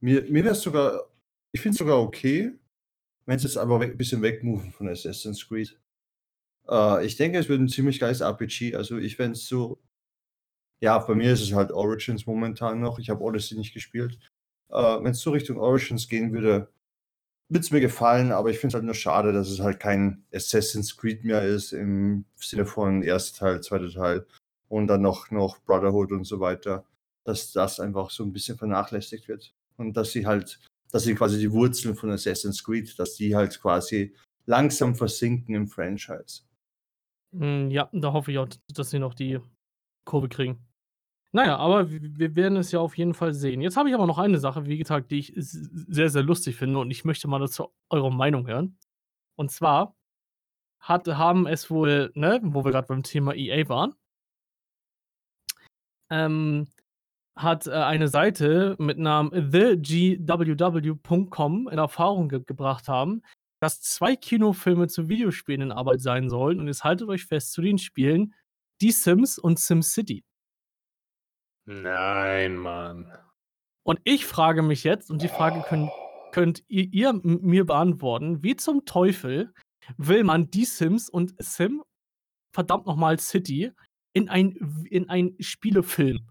mir, mir wäre es sogar, ich finde es sogar okay, wenn es jetzt aber ein bisschen wegmoven von Assassin's Creed. Äh, ich denke, es wird ein ziemlich geiles RPG. Also ich fände es so, ja, bei mir ist es halt Origins momentan noch. Ich habe Odyssey nicht gespielt. Äh, wenn es so Richtung Origins gehen würde, wird es mir gefallen, aber ich finde es halt nur schade, dass es halt kein Assassin's Creed mehr ist im Sinne von erster Teil, zweiter Teil und dann noch, noch Brotherhood und so weiter, dass das einfach so ein bisschen vernachlässigt wird und dass sie halt, dass sie quasi die Wurzeln von Assassin's Creed, dass die halt quasi langsam versinken im Franchise. Hm, ja, da hoffe ich auch, dass sie noch die Kurve kriegen. Naja, aber wir werden es ja auf jeden Fall sehen. Jetzt habe ich aber noch eine Sache, wie gesagt, die ich sehr, sehr lustig finde und ich möchte mal dazu eure Meinung hören. Und zwar hat, haben es wohl, ne, wo wir gerade beim Thema EA waren, ähm, hat äh, eine Seite mit Namen thegww.com in Erfahrung ge gebracht haben, dass zwei Kinofilme zu Videospielen in Arbeit sein sollen und jetzt haltet euch fest zu den Spielen Die Sims und SimCity. Nein, Mann. Und ich frage mich jetzt, und die Frage könnt, könnt ihr, ihr mir beantworten, wie zum Teufel will man die Sims und Sim, verdammt nochmal City, in ein, in ein Spielefilm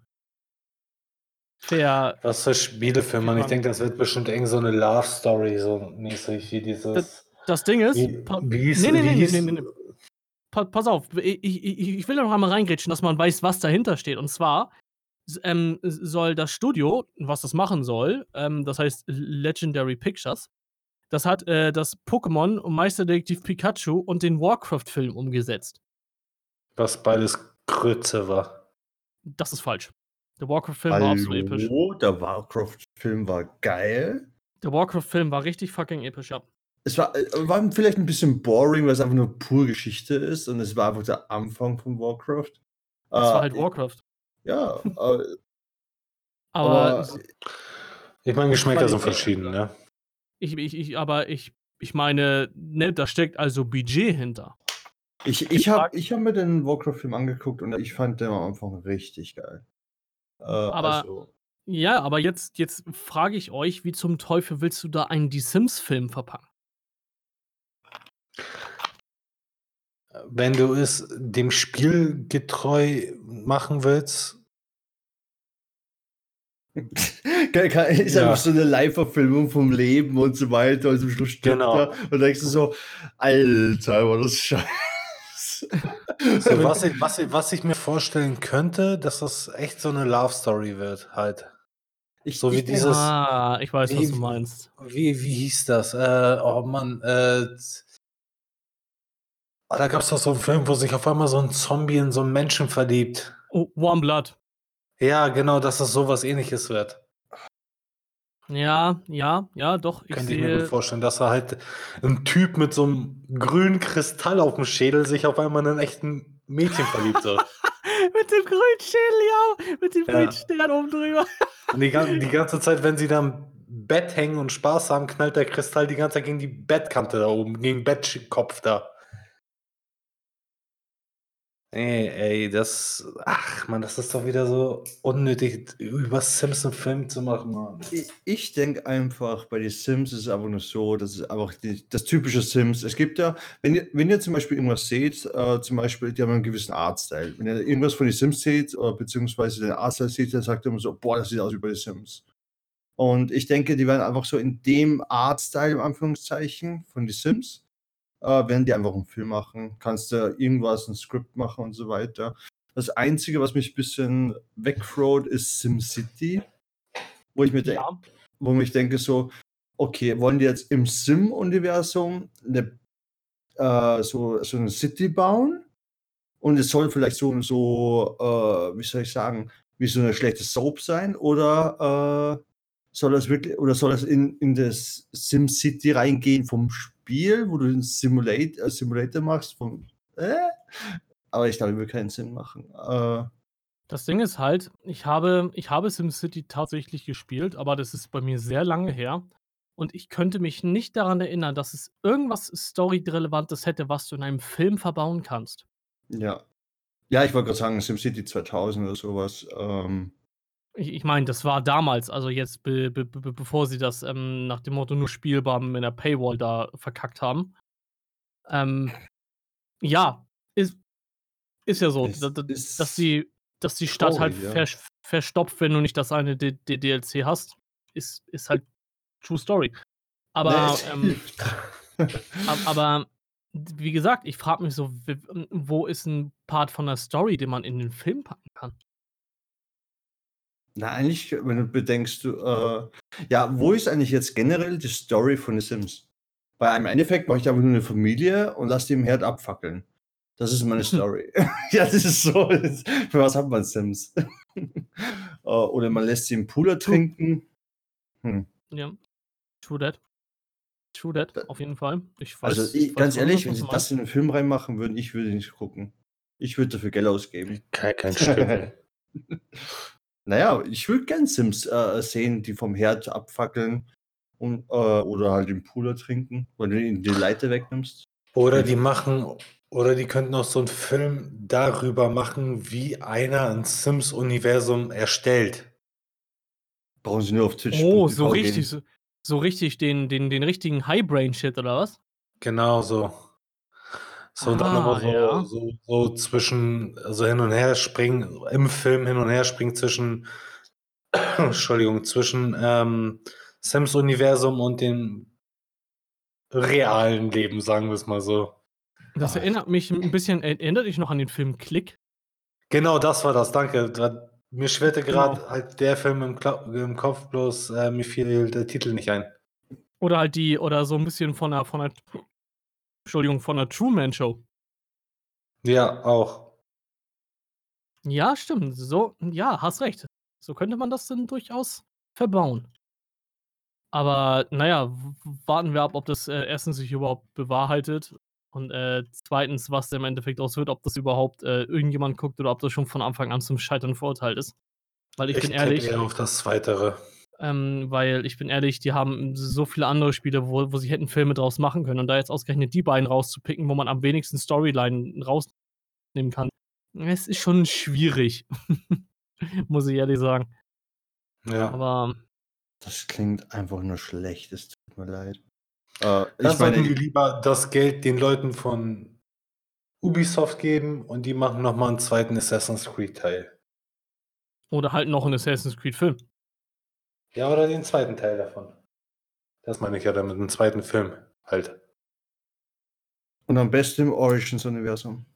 Ver Was für Spielefilm, Mann? Ich denke, das wird bestimmt eng so eine Love Story, so mäßig wie dieses. Das, das Ding ist. Wie, wie ist nee, nee, nee, nee, nee, nee. Pass auf, ich, ich, ich will da noch einmal reingrätschen, dass man weiß, was dahinter steht. Und zwar ähm, soll das Studio, was das machen soll, ähm, das heißt Legendary Pictures, das hat äh, das Pokémon Meisterdetektiv Pikachu und den Warcraft-Film umgesetzt. Was beides Grütze war. Das ist falsch. Der Warcraft-Film war absolut episch. Der Warcraft-Film war geil. Der Warcraft-Film war richtig fucking episch, ja. Es war, äh, war vielleicht ein bisschen boring, weil es einfach nur pure Geschichte ist und es war einfach der Anfang von Warcraft. Das war Äh, halt Warcraft. Ja, Aber, [laughs] aber Ich meine, Geschmäcker sind verschieden, ne? ich, ich, ich, aber ich, ich meine, ne, da steckt also Budget hinter. ich, ich habe ich hab mir den Warcraft-Film angeguckt und ich fand den am Anfang richtig geil. Äh, Aber- also, Ja, aber jetzt, jetzt frage ich euch, wie zum Teufel willst du da einen Die Sims-Film verpacken? Wenn du es dem Spiel getreu machen willst, ist Ja. einfach so eine Live-Verfilmung vom Leben und so weiter und zum Schluss stirbt Genau. er und denkst du so, Alter, war das scheiße. so was, ich, was, ich, was ich mir vorstellen könnte, dass das echt so eine Love Story wird, halt. Ich, So wie ich dieses- ah, ich weiß, was Wie- du meinst. Wie, wie hieß das? Äh, oh Mann, äh, oh, da gab es doch so einen Film, wo sich auf einmal so ein Zombie in so einen Menschen verliebt. Oh, Warm Blood. Ja, genau, dass es sowas ähnliches wird. Ja, ja, ja, doch. Ich Könnte ich mir gut vorstellen, dass er halt ein Typ mit so einem grünen Kristall auf dem Schädel sich auf einmal in einen echten Mädchen verliebt. So. [laughs] mit dem grünen Schädel, ja. Mit dem Ja. grünen Stern oben drüber. Und die, die [laughs] ganze Zeit, wenn sie da am Bett hängen und Spaß haben, knallt der Kristall die ganze Zeit gegen die Bettkante da oben, gegen den Bettkopf da. Ey, ey, das. Ach man, das ist doch wieder so unnötig, über Simpson-Film zu machen, Mann. Ich, ich denke einfach, bei den Sims ist es einfach nur so, das ist einfach die, das typische Sims. Es gibt ja, wenn ihr, wenn ihr zum Beispiel irgendwas seht, äh, zum Beispiel, die haben einen gewissen Artstyle. Wenn ihr irgendwas von den Sims seht, oder beziehungsweise den Artstyle seht, dann sagt ihr immer so, boah, das sieht aus wie bei den Sims. Und ich denke, die werden einfach so in dem Artstyle, im Anführungszeichen, von den Sims, äh, werden die einfach einen Film machen. Kannst du irgendwas, ein Skript machen und so weiter. Das Einzige, was mich ein bisschen wegfroht, ist SimCity. Wo ich mir denke, Ja, wo ich denke so, okay, wollen die jetzt im Sim-Universum eine, äh, so, so eine City bauen? Und es soll vielleicht so, so äh, wie soll ich sagen, wie so eine schlechte Soap sein? Oder äh, soll das wirklich, oder soll das in, in das Sim-City reingehen vom Spiel, wo du einen Simulate, äh, Simulator machst? Vom, äh? Aber ich glaube, wir keinen Sinn machen. Äh, das Ding ist halt, ich habe, ich habe SimCity tatsächlich gespielt, aber das ist bei mir sehr lange her. Und ich könnte mich nicht daran erinnern, dass es irgendwas Story-Relevantes hätte, was du in einem Film verbauen kannst. ja. Ja, ich wollte gerade sagen, SimCity 2000 oder sowas. Ähm, Ich, ich meine, das war damals, also jetzt, be, be, be, bevor sie das ähm, nach dem Motto nur spielbar mit einer Paywall da verkackt haben. Ähm, ja, ist, ist ja so, Es da, da, ist dass, die, dass die Stadt halt ja. vers, verstopft, wenn du nicht das eine D D DLC hast, ist, ist halt True Story. Aber, Nee, ähm, [laughs] ab- aber wie gesagt, ich frage mich so, wo ist ein Part von der Story, den man in den Film kann? Na, eigentlich, wenn du bedenkst, du, äh, ja, wo ist eigentlich jetzt generell die Story von The Sims? Weil im Endeffekt mache ich einfach nur eine Familie und lasse die im Herd abfackeln. Das ist meine Story. [laughs] ja, das ist so. [laughs] Für was hat man Sims? [laughs] äh, oder man lässt sie im Pooler trinken. Hm. Ja. True that. True that, Da- auf jeden Fall. Ich weiß, Also, ich, ganz ehrlich, wenn sie das in den Film reinmachen würden, ich würde nicht gucken. Ich würde dafür Geld ausgeben. Kein, kein Stück. Naja, ich würde gern Sims äh, sehen, die vom Herd abfackeln und, äh, oder halt den Pooler trinken, weil du ihnen die Leiter wegnimmst. Oder die machen, oder die könnten auch so einen Film darüber machen, wie einer ein Sims-Universum erstellt. Brauchen sie nur auf Twitch. Oh, so richtig, so, so richtig den, den, den richtigen High-Brain-Shit, oder was? Genau so. So und dann Ah, aber so, ja. so, so zwischen, also hin und her springen, im Film hin und her springen zwischen, [clears throat] Entschuldigung, zwischen ähm, Sims-Universum und dem realen Leben, sagen wir es mal so. Das Ah. erinnert mich ein bisschen, erinnert dich noch an den Film Click? Genau, das war das, danke. Da- Mir schwirrte gerade Genau. halt der Film im, im Kopf, bloß äh, mir fiel der Titel nicht ein. Oder halt die, oder so ein bisschen von der, von der, Entschuldigung, von der Truman Show. Ja, auch. Ja, stimmt. So, ja, hast recht. So könnte man das dann durchaus verbauen. Aber naja, warten wir ab, ob das äh, erstens sich überhaupt bewahrheitet und äh, zweitens, was im Endeffekt aus wird, ob das überhaupt äh, irgendjemand guckt oder ob das schon von Anfang an zum Scheitern verurteilt ist. Weil ich, Ich bin ehrlich, eher auf das Zweitere. Ähm, weil ich bin ehrlich, die haben so viele andere Spiele, wo, wo sie hätten Filme draus machen können und da jetzt ausgerechnet die beiden rauszupicken, wo man am wenigsten Storyline rausnehmen kann, es ist schon schwierig. [laughs] Muss ich ehrlich sagen. Ja. Aber Das klingt einfach nur schlecht. Es tut mir leid. Äh, Dann ich meine, sollten wir lieber das Geld den Leuten von Ubisoft geben und die machen nochmal einen zweiten Assassin's Creed Teil. oder halt noch ein Assassin's Creed Film. Ja, oder den zweiten Teil davon. Das meine ich ja damit, einen zweiten Film halt. und am besten im Origins-Universum.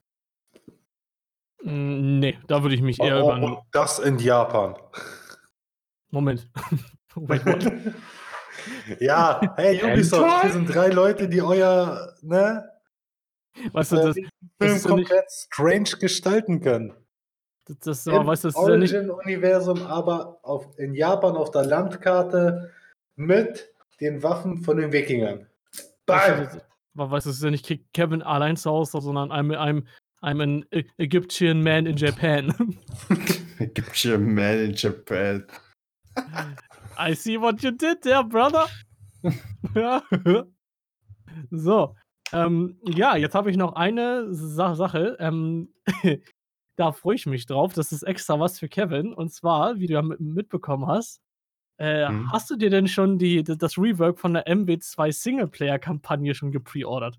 Mm, Nee, da würde ich mich eher über Oh, einen und das in Japan. [laughs] Moment. [laughs] Wait, what? [laughs] ja, hey Ubisoft, hier sind drei Leute, die euer ne, Weißt du, äh, das, Film ist ja nicht- komplett strange gestalten können. Das, das, Im weißt du, das ist ja nicht. Origin-Universum, aber auf, in Japan auf der Landkarte mit den Waffen von den Wikingern. Weißt du, Bam! das, weißt du, das ist ja nicht Kevin allein zu Hause, sondern I'm, I'm, I'm an Egyptian man in Japan. [laughs] [laughs] Ja Man in Japan. I see what you did there, brother. [laughs] So. Ähm, ja, jetzt habe ich noch eine Sa Sache. Ähm, da freue ich mich drauf. Das ist extra was für Kevin. Und zwar, wie du ja mit- mitbekommen hast, äh, Mhm. hast du dir denn schon die, das Rework von der MW2 Singleplayer-Kampagne schon gepreordert?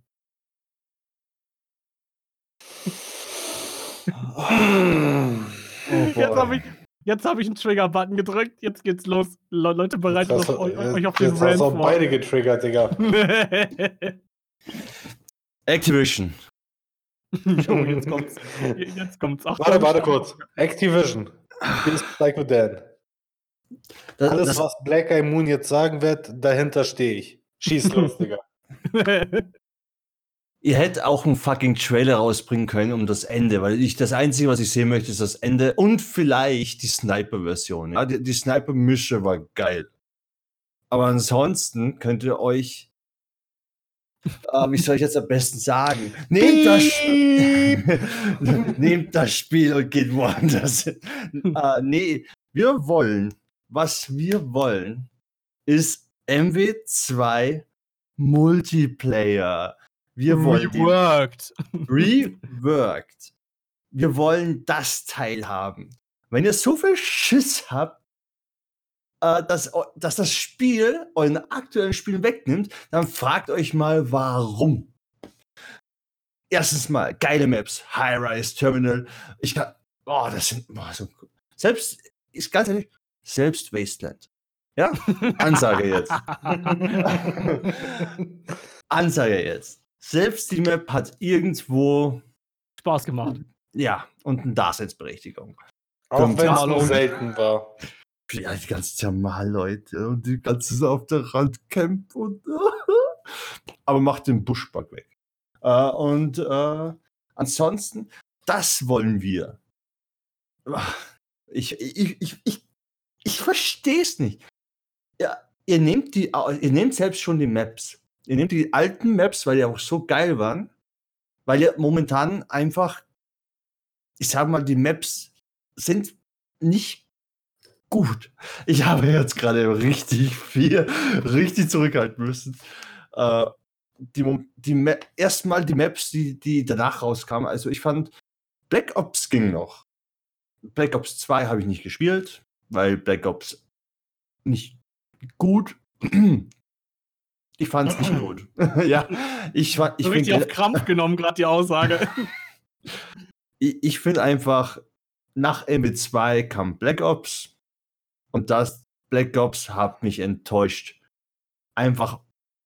Oh Jetzt habe ich, jetzt hab ich einen Trigger-Button gedrückt. Jetzt geht's los. Le Leute, bereitet auf, du- euch, euch auf jetzt den hast Rant du auch vor. beide getriggert, Digga. [laughs] Activision. [laughs] jetzt [laughs] kommt's. Jetzt kommt's. Achtung. Warte, warte kurz. Activision. Hier ist Psycho Dan. Das, Alles, das, was Black Eye Moon jetzt sagen wird, dahinter stehe ich. Schieß los, Digga. [laughs] ihr hättet auch einen fucking Trailer rausbringen können um das Ende, weil ich das Einzige, was ich sehen möchte, ist das Ende und vielleicht die Sniper-Version. Ja, die, die Sniper-Mische war geil. Aber ansonsten könnt ihr euch. Äh, wie soll ich jetzt am besten sagen? Nehmt das, Spiel, [laughs] nehmt das Spiel und geht woanders hin. äh, nee, wir wollen, was wir wollen, ist MW2 Multiplayer. Wir wollen Reworked. reworked. Wir wollen das Teil haben. Wenn ihr so viel Schiss habt, äh, dass, eu- dass das Spiel euren aktuellen Spiel wegnimmt, dann fragt euch mal, warum. Erstens mal, geile Maps, High-Rise, Terminal. Ich kann, oh, das sind, boah, so, selbst, ist ganz ehrlich, selbst Wasteland. Ja, [laughs] Ansage jetzt. [laughs] Ansage jetzt. Selbst die Map hat irgendwo, Spaß gemacht. ja, und eine Daseinsberechtigung. Auch wenn es nur selten war. Ja, die ganzen Thermalleute und die ganzen auf der Randcamp und [laughs] aber macht den Buschback weg. Äh, und äh, ansonsten, das wollen wir. Ich, ich, ich, ich, ich verstehe es nicht. Ja, ihr nehmt die, ihr nehmt selbst schon die Maps. Ihr nehmt die alten Maps, weil die auch so geil waren, weil ihr momentan einfach, ich sag mal, die Maps sind nicht gut. Ich habe jetzt gerade richtig viel, richtig zurückhalten müssen. Äh, die, die Ma- erstmal die Maps, die, die danach rauskamen. Also ich fand, Black Ops ging noch. Black Ops 2 habe ich nicht gespielt, weil Black Ops nicht gut. Ich fand es nicht [clears throat] gut. [laughs] ja, ich, fa- ich so richtig auf Krampf [laughs] genommen, gerade die Aussage. ich, ich finde einfach, nach MW2 kam Black Ops und das Black Ops hat mich enttäuscht. Einfach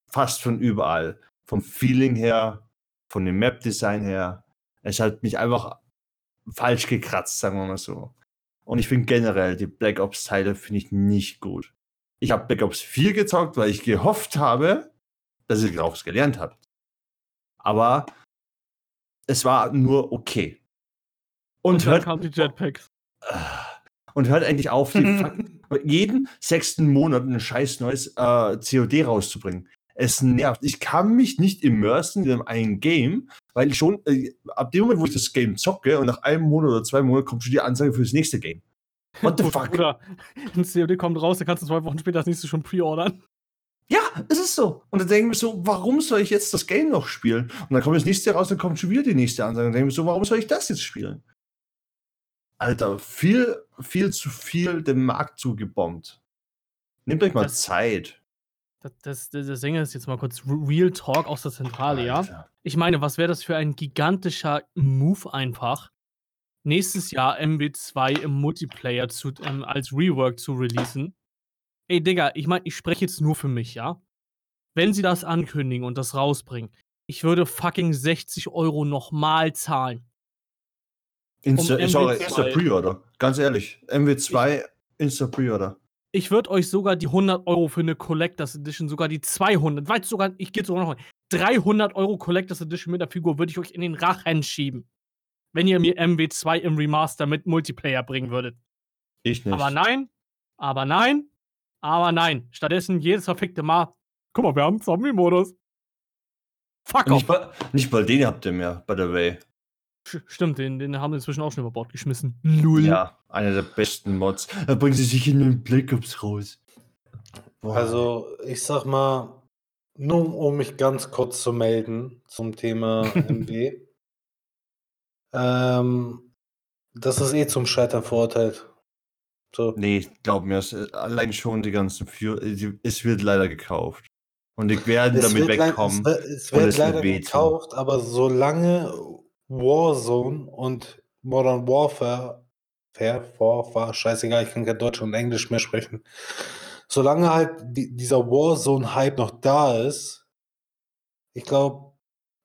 fast von überall. Vom Feeling her, von dem Map-Design her. Es hat mich einfach falsch gekratzt, sagen wir mal so. Und ich finde generell die Black Ops-Teile finde ich nicht gut. Ich habe Black Ops 4 gezockt, weil ich gehofft habe, dass ihr daraus gelernt habt. Aber es war nur okay. Und, Und dann kamen die Jetpacks. Und hört eigentlich auf, [laughs] jeden sechsten Monat ein scheiß neues äh, COD rauszubringen. Es nervt. Ich kann mich nicht immersen in einem einen Game, weil ich schon, äh, ab dem Moment, wo ich das Game zocke und nach einem Monat oder zwei Monaten kommt schon die Ansage für das nächste Game. What the fuck? Oder [laughs] ein COD kommt raus, dann kannst du zwei Wochen später das nächste schon pre-ordern. Ja, es ist so. Und dann denke ich mir so, warum soll ich jetzt das Game noch spielen? Und dann kommt das nächste raus, dann kommt schon wieder die nächste Ansage. Und dann denke ich mir so, warum soll ich das jetzt spielen? Alter, viel, viel zu viel dem Markt zugebombt. Nehmt euch mal Das- Zeit. Das, das, das, Ding ist jetzt mal kurz Real Talk aus der Zentrale, ja? Alter. Ich meine, was wäre das für ein gigantischer Move einfach, nächstes Jahr MW2 im Multiplayer zu, ähm, als Rework zu releasen? Ey, Digga, ich meine, ich spreche jetzt nur für mich, ja? Wenn sie das ankündigen und das rausbringen, ich würde fucking 60 Euro nochmal zahlen. Insta, Um sorry, MW2. Insta Pre-Order. Ganz ehrlich. MW2 Insta Pre-Order. Ich würde euch sogar die 100 Euro für eine Collectors Edition, sogar die 200, weit sogar, ich gehe sogar noch mal, 300 Euro Collectors Edition mit der Figur würde ich euch in den Rachen schieben. Wenn ihr mir MW2 im Remaster mit Multiplayer bringen würdet. Ich nicht. Aber nein, aber nein, aber nein. Stattdessen jedes verfickte Mal, guck mal, wir haben Zombie-Modus. Fuck nicht, off. mal, nicht mal den habt ihr mehr, by the way. Stimmt, den, den haben wir inzwischen auch schon über Bord geschmissen. Null. Ja, einer der besten Mods. Da bringen sie sich in den Black Ops raus. Boah. Also, ich sag mal, nur um mich ganz kurz zu melden zum Thema [laughs] MW. ähm, das ist eh zum Scheitern verurteilt. So. Nee, glaub mir, es, allein schon die ganzen die, es wird leider gekauft. Und die werden damit wird leid- wegkommen. es wird, es wird es wird leider wehtun. gekauft, aber solange Warzone und Modern Warfare, Fair, Warfare, scheißegal, ich kann kein Deutsch und Englisch mehr sprechen. Solange halt die, dieser Warzone-Hype noch da ist, ich glaube,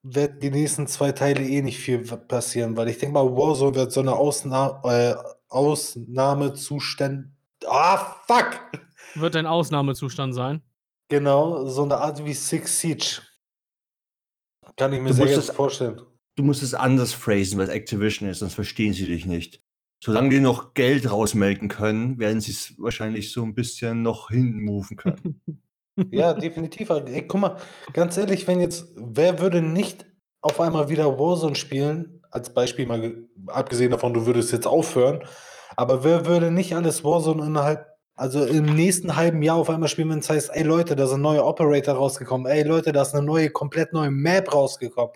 wird die nächsten zwei Teile eh nicht viel passieren, weil ich denke mal, Warzone wird so eine Ausna äh, Ausnahmezustand. Ah, fuck! Wird ein Ausnahmezustand sein. Genau, so eine Art wie Six Siege. Kann ich mir Du sehr gut vorstellen. Du musst es anders phrasen, es Activision ist, sonst verstehen sie dich nicht. Solange die noch Geld rausmelken können, werden sie es wahrscheinlich so ein bisschen noch hinmoven können. [laughs] Ja, definitiv. Ey, guck mal, ganz ehrlich, wenn jetzt, wer würde nicht auf einmal wieder Warzone spielen, als Beispiel mal, ge- abgesehen davon, du würdest jetzt aufhören, aber wer würde nicht alles Warzone innerhalb, also im nächsten halben Jahr auf einmal spielen, wenn es heißt, ey Leute, da sind neue Operator rausgekommen, ey Leute, da ist eine neue, komplett neue Map rausgekommen,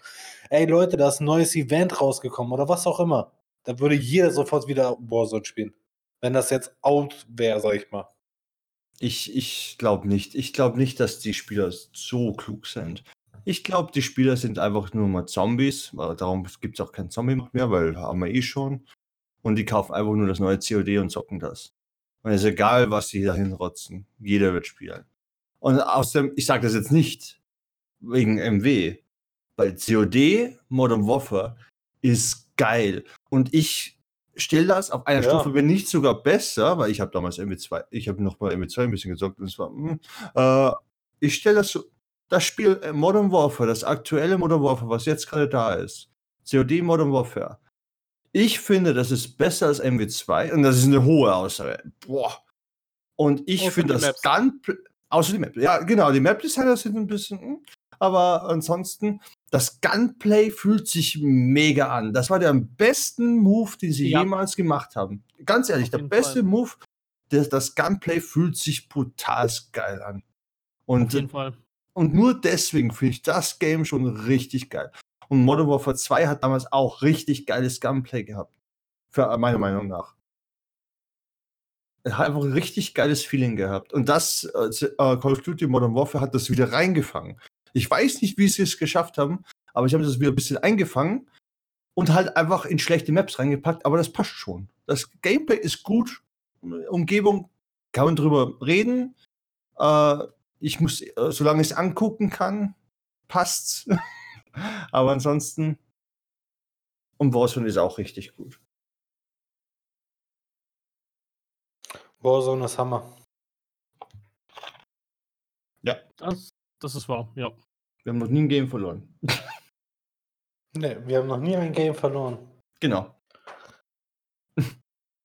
ey Leute, da ist ein neues Event rausgekommen oder was auch immer. Da würde jeder sofort wieder Warzone spielen. Wenn das jetzt out wäre, sag ich mal. Ich, ich glaube nicht. Ich glaube nicht, dass die Spieler so klug sind. Ich glaube, die Spieler sind einfach nur mal Zombies, weil darum gibt es auch keinen Zombie mehr, weil haben wir eh schon. Und die kaufen einfach nur das neue COD und zocken das. Und es ist egal, was sie da hinrotzen. Jeder wird spielen. Und außerdem, ich sage das jetzt nicht wegen MW, weil COD Modern Warfare ist geil. Und ich stelle das auf einer Ja. Stufe, wenn nicht sogar besser, weil ich habe damals MW2, ich habe noch mal MW2 ein bisschen gezockt und es war, mm, äh, ich stelle das so, das Spiel äh, Modern Warfare, das aktuelle Modern Warfare, was jetzt gerade da ist, COD Modern Warfare, ich finde, das ist besser als MW2 und das ist eine hohe Aussage. Boah. Und ich finde das Maps. Gunplay, außer die Map, ja genau, die Map-Designer sind ein bisschen, mm, aber ansonsten, das Gunplay fühlt sich mega an. Das war der am besten Move, den sie Ja. jemals gemacht haben. Ganz ehrlich, Auf der beste Fall. Move, das, das Gunplay fühlt sich brutal geil an. Auf Und, jeden Fall. und nur deswegen finde ich das Game schon richtig geil. Und Modern Warfare 2 hat damals auch richtig geiles Gunplay gehabt. Für äh, meiner Meinung nach. Er hat einfach ein richtig geiles Feeling gehabt. Und das, äh, äh, Call of Duty Modern Warfare hat das wieder reingefangen. Ich weiß nicht, wie sie es geschafft haben, aber ich habe das wieder ein bisschen eingefangen und halt einfach in schlechte Maps reingepackt, aber das passt schon. Das Gameplay ist gut, Umgebung kann man drüber reden. Äh, ich muss, äh, solange ich es angucken kann, passt's. [laughs] aber ansonsten, und Warzone ist auch richtig gut. Warzone ist Hammer. Das, das ist wahr, ja. Wir haben noch nie ein Game verloren. [laughs] Ne, wir haben noch nie ein Game verloren. Genau. [laughs]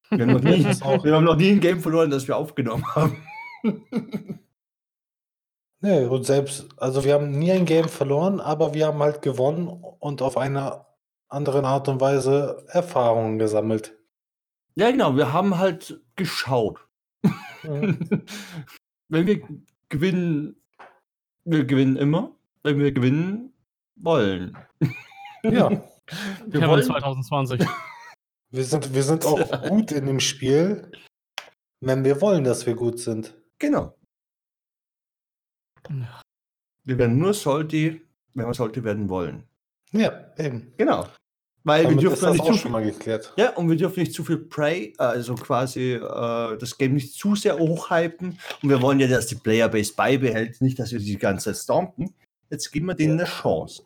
Wir haben, noch nie, wir haben noch nie ein Game verloren, das wir aufgenommen haben. [laughs] Nee, und selbst, also wir haben nie ein Game verloren, aber wir haben halt gewonnen und auf eine andere Art und Weise Erfahrungen gesammelt. ja, genau, wir haben halt geschaut. Mhm. Wenn wir gewinnen, wir gewinnen immer, wenn wir gewinnen wollen. [laughs] Ja, Wir Kevin wollen, 2020. [laughs] wir sind, wir sind auch gut in dem Spiel, wenn wir wollen, dass wir gut sind. genau. Wir werden nur Salty, wenn wir Salty werden wollen. Ja, eben. Genau. Weil wir Damit dürfen ist ja nicht zu viel, mal geklärt. ja, und wir dürfen nicht zu viel Prey, also quasi äh, das Game nicht zu sehr hochhypen. Und wir wollen ja, dass die Playerbase beibehält, nicht, dass wir die ganze Zeit stompen. Jetzt geben wir denen eine Chance.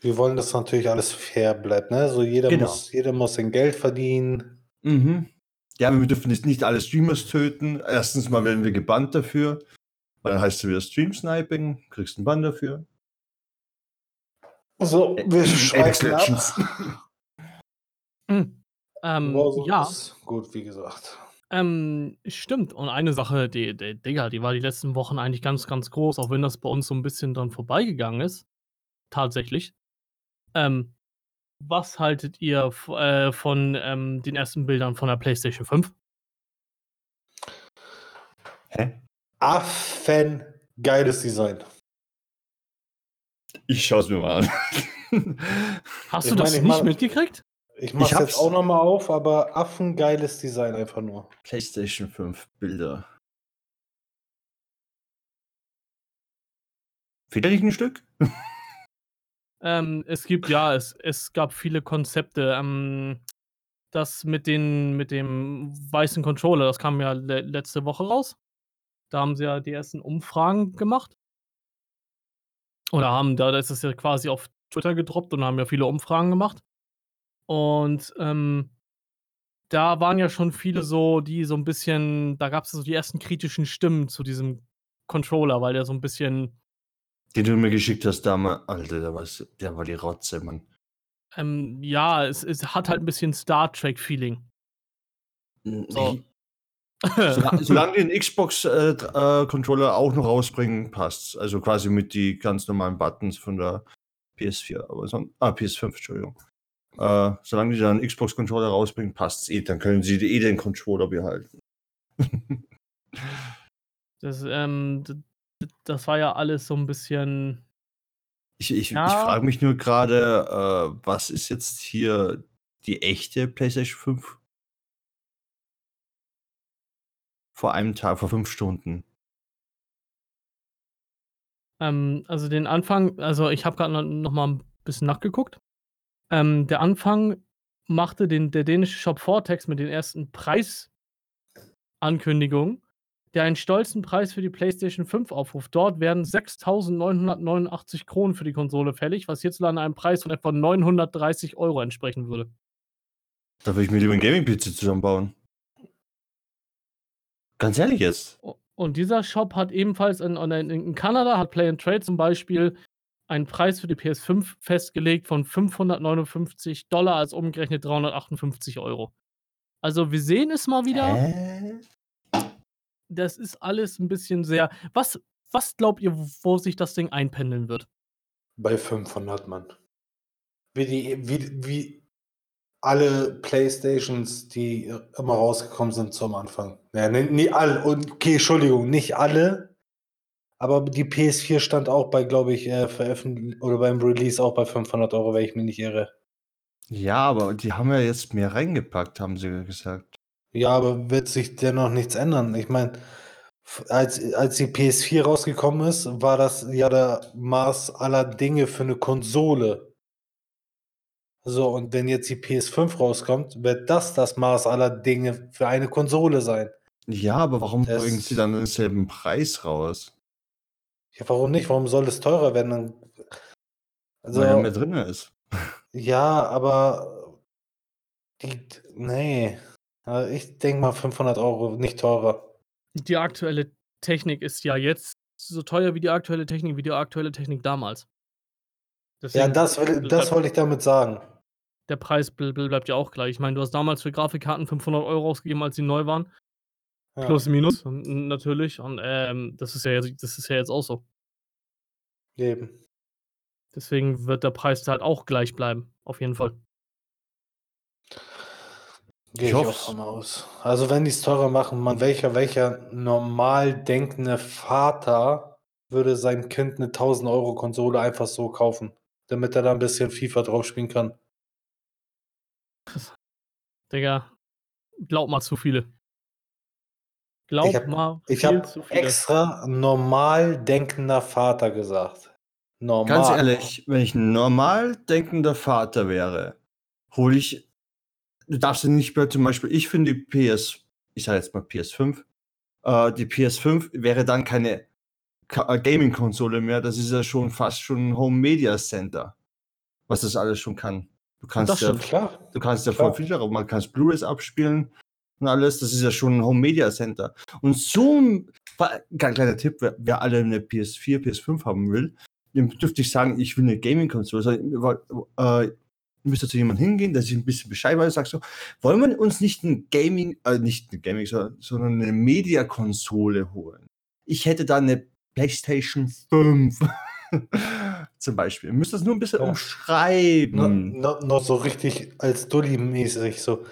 Wir wollen, dass natürlich alles fair bleibt, ne? So jeder Genau. muss, jeder muss sein Geld verdienen. Mhm. Ja, aber wir dürfen jetzt nicht alle Streamers töten. Erstens mal werden wir gebannt dafür. Weil dann heißt es wieder Stream-Sniping, kriegst einen Bann dafür. So, wir Apex schweifen ab. [laughs] Legends. Hm. Ähm, Warzone ja, ist gut, wie gesagt. ähm, stimmt. Und eine Sache, die, die, Digga, die war die letzten Wochen eigentlich ganz, ganz groß, auch wenn das bei uns so ein bisschen dann vorbeigegangen ist. Tatsächlich. Ähm, was haltet ihr äh, von ähm, den ersten Bildern von der PlayStation 5? Hä? Affen geiles Design. Ich schaue es mir mal an. Hast Ich du das meine, ich nicht mitgekriegt? Ich mach's hab's- jetzt auch nochmal auf, aber affengeiles Design einfach nur. PlayStation 5 Bilder. Fehlt da nicht ein Stück? [laughs] Ähm, es gibt, ja, es, es gab viele Konzepte. Ähm, das mit, den, mit dem weißen Controller, das kam ja le letzte Woche raus. Da haben sie ja die ersten Umfragen gemacht. Oder haben, da da ist es ja quasi auf Twitter gedroppt und haben ja viele Umfragen gemacht. Und ähm, da waren ja schon viele so, die so ein bisschen, da gab es so die ersten kritischen Stimmen zu diesem Controller, weil der so ein bisschen Den du mir geschickt hast damals. Alter, der, war's- der war die Rotze, Mann. Ähm, ja, es, es hat halt ein bisschen Star Trek-Feeling. So. Sola- [laughs] Solange die einen Xbox-Controller auch noch rausbringen, passt's. Also quasi mit die ganz normalen Buttons von der PS4. Aber son ah, PS5, Entschuldigung. Äh, solange die dann einen Xbox-Controller rausbringen, passt's eh. Dann können sie eh den Controller behalten. [laughs] Das, ähm, das war ja alles so ein bisschen. Ich, ich, Ja. ich frage mich nur gerade, äh, was ist jetzt hier die echte PlayStation 5? Vor einem Tag, vor fünf Stunden. Ähm, also den Anfang, also ich habe gerade noch mal ein bisschen nachgeguckt. Ähm, der Anfang machte den, der dänische Shop Vortex mit den ersten Preisankündigungen, der einen stolzen Preis für die PlayStation 5 aufruft. Dort werden 6.989 Kronen für die Konsole fällig, was hierzulande einem Preis von etwa 930 Euro entsprechen würde. Da würde ich mir lieber einen Gaming-PC zusammenbauen. Ganz ehrlich jetzt. Und dieser Shop hat ebenfalls in, in, in Kanada, hat Play and Trade zum Beispiel einen Preis für die PS5 festgelegt von 559 Dollar, als umgerechnet 358 Euro. Also wir sehen es mal wieder. Hä? Das ist alles ein bisschen sehr. Was, was glaubt ihr, wo sich das Ding einpendeln wird? Bei 500 Mann. Wie, die, wie, wie alle Playstations, die immer rausgekommen sind zum Anfang. Ja, nee, nie alle. Und, okay, Entschuldigung, nicht alle. Aber die PS4 stand auch bei, glaube ich, äh, veröffentlicht oder beim Release auch bei 500 Euro, wenn ich mich nicht irre. Ja, aber die haben ja jetzt mehr reingepackt, haben sie gesagt. Ja, aber wird sich dennoch nichts ändern. Ich meine, als, als die PS4 rausgekommen ist, war das ja der Maß aller Dinge für eine Konsole. So, und wenn jetzt die PS5 rauskommt, wird das das Maß aller Dinge für eine Konsole sein. Ja, aber warum Das- bringen sie dann denselben Preis raus? Ja, warum nicht? Warum soll es teurer werden? Also, Weil ja mehr drin ist. [laughs] ja, aber die, nee. Also Ich denke mal 500 Euro, nicht teurer. Die aktuelle Technik ist ja jetzt so teuer wie die aktuelle Technik, wie die aktuelle Technik damals. Ja, Deswegen- das, will, das wollte ich damit sagen. der Preis bl bl bleibt ja auch gleich. Ich meine, du hast damals für Grafikkarten 500 Euro ausgegeben, als sie neu waren. Ja. Plus, minus natürlich und, ähm, das ist ja jetzt das ist ja jetzt auch so. Eben. Deswegen wird der Preis halt auch gleich bleiben, auf jeden Fall. Gehe Ich ich auch von aus. Also, wenn die's teurer machen, man welcher welcher normal denkende Vater würde seinem Kind 'ne 1.000 Euro Konsole einfach so kaufen, damit er da 'n bisschen FIFA drauf spielen kann? Digga, glaub mal zu viele. Ich Glaub habe mal ich habe extra normal denkender Vater gesagt. Ganz Normal. ehrlich, wenn ich 'n normal denkender Vater wäre, hole ich du darfst ja nicht mehr zum Beispiel ich finde die PS ich sage jetzt mal PS5 äh, die PS5 wäre dann keine äh, Gaming-Konsole mehr. Das ist ja schon fast schon 'n Home Media Center, was das alles schon kann. Du kannst Das ja. Klar, du kannst ja voll viel darauf machen. Du kannst Blu-rays abspielen und alles. Das ist ja schon 'n Home Media Center. Und so 'n wa ganz kleiner Tipp, wer wer alle 'ne PS4, PS5 haben will, dem dürfte ich sagen, ich will 'ne Gaming-Konsole. So, äh, müsste zu jemandem hingehen, der sich 'n bisschen Bescheid weiß, sagst so: „Wollen wir uns nicht 'n Gaming äh, nicht 'ne Gaming, sondern sondern 'ne Media-Konsole holen?“ Ich hätte da 'ne PlayStation 5 [laughs] zum Beispiel. Ihr müsst das nur 'n bisschen Ja. Umschreiben. nur nur so richtig als Dulli-mäßig so.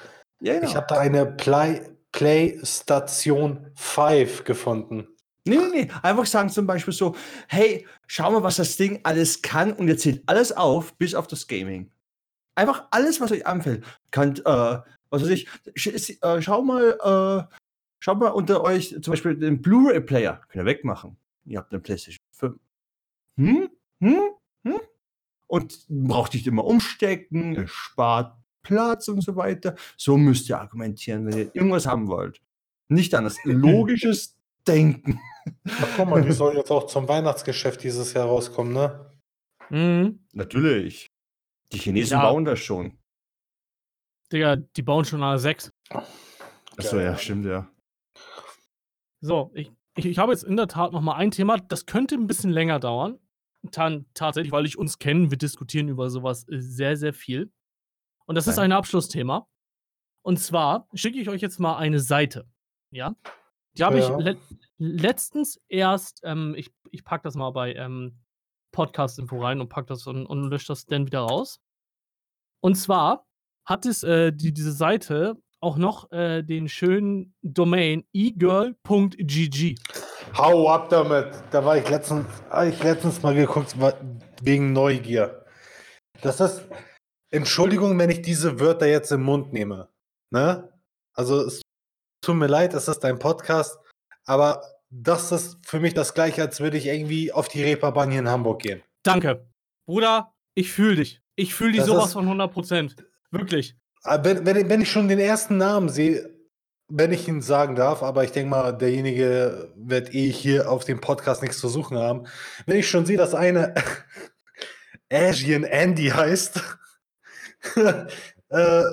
Ja, Ich genau. habe da eine Play PlayStation 5 gefunden. Ne, ne, ne. Einfach sagen zum Beispiel so: „Hey, schau mal, was das Ding alles kann“ und ihr zählt alles auf, bis auf das Gaming. Einfach alles, was euch anfällt. Könnt, äh, was weiß ich, sch äh, schau mal äh, schaut mal unter euch zum Beispiel den Blu-ray-Player, könnt ihr wegmachen. Ihr habt 'ne PlayStation 5. Hm? Hm? Hm? Und braucht nicht immer umstecken, spart Platz und so weiter. So müsst ihr argumentieren, wenn ihr irgendwas haben wollt. Nicht anders. Logisches Denken. Ach, guck mal, die [laughs] soll jetzt auch zum Weihnachtsgeschäft dieses Jahr rauskommen, ne? Mhm. Natürlich. Die Chinesen Ja. bauen das schon. Digga, die bauen schon alle 6. Ach so, Geil, ja, stimmt, ja. So, ich ich ich habe jetzt in der Tat noch mal ein Thema, das könnte 'n bisschen länger dauern. Tan tatsächlich, weil ich uns kenne, wir diskutieren über so was, äh, sehr, sehr viel. Und das ist Okay. ein Abschlussthema. Und zwar schicke ich euch jetzt mal eine Seite, ja? Die habe ich Ja. let letztens erst ähm, ich ich packe das mal bei, ähm, Podcast-Info rein und packe das und und lösche das dann wieder raus. Und zwar hat es, äh, die diese Seite auch noch, äh, den schönen Domain egirl.gg. Hau ab damit. Da war ich letztens ich letztens mal geguckt, wegen Neugier. Das ist Entschuldigung, wenn ich diese Wörter jetzt im Mund nehme, ne? Also, es tut mir leid, es ist dein Podcast, aber das ist für mich das Gleiche, als würde ich irgendwie auf die Reeperbahn hier in Hamburg gehen. Danke. Bruder, ich fühle dich. Ich fühle dich Das so was ist von 100% Wirklich. Ah, wenn wenn wenn ich schon den ersten Namen sehe, wenn ich ihn sagen darf, aber ich denke mal, derjenige wird eh hier auf dem Podcast nichts zu suchen haben. Wenn ich schon sehe, dass eine [laughs] Asian Andy heißt [laughs] äh,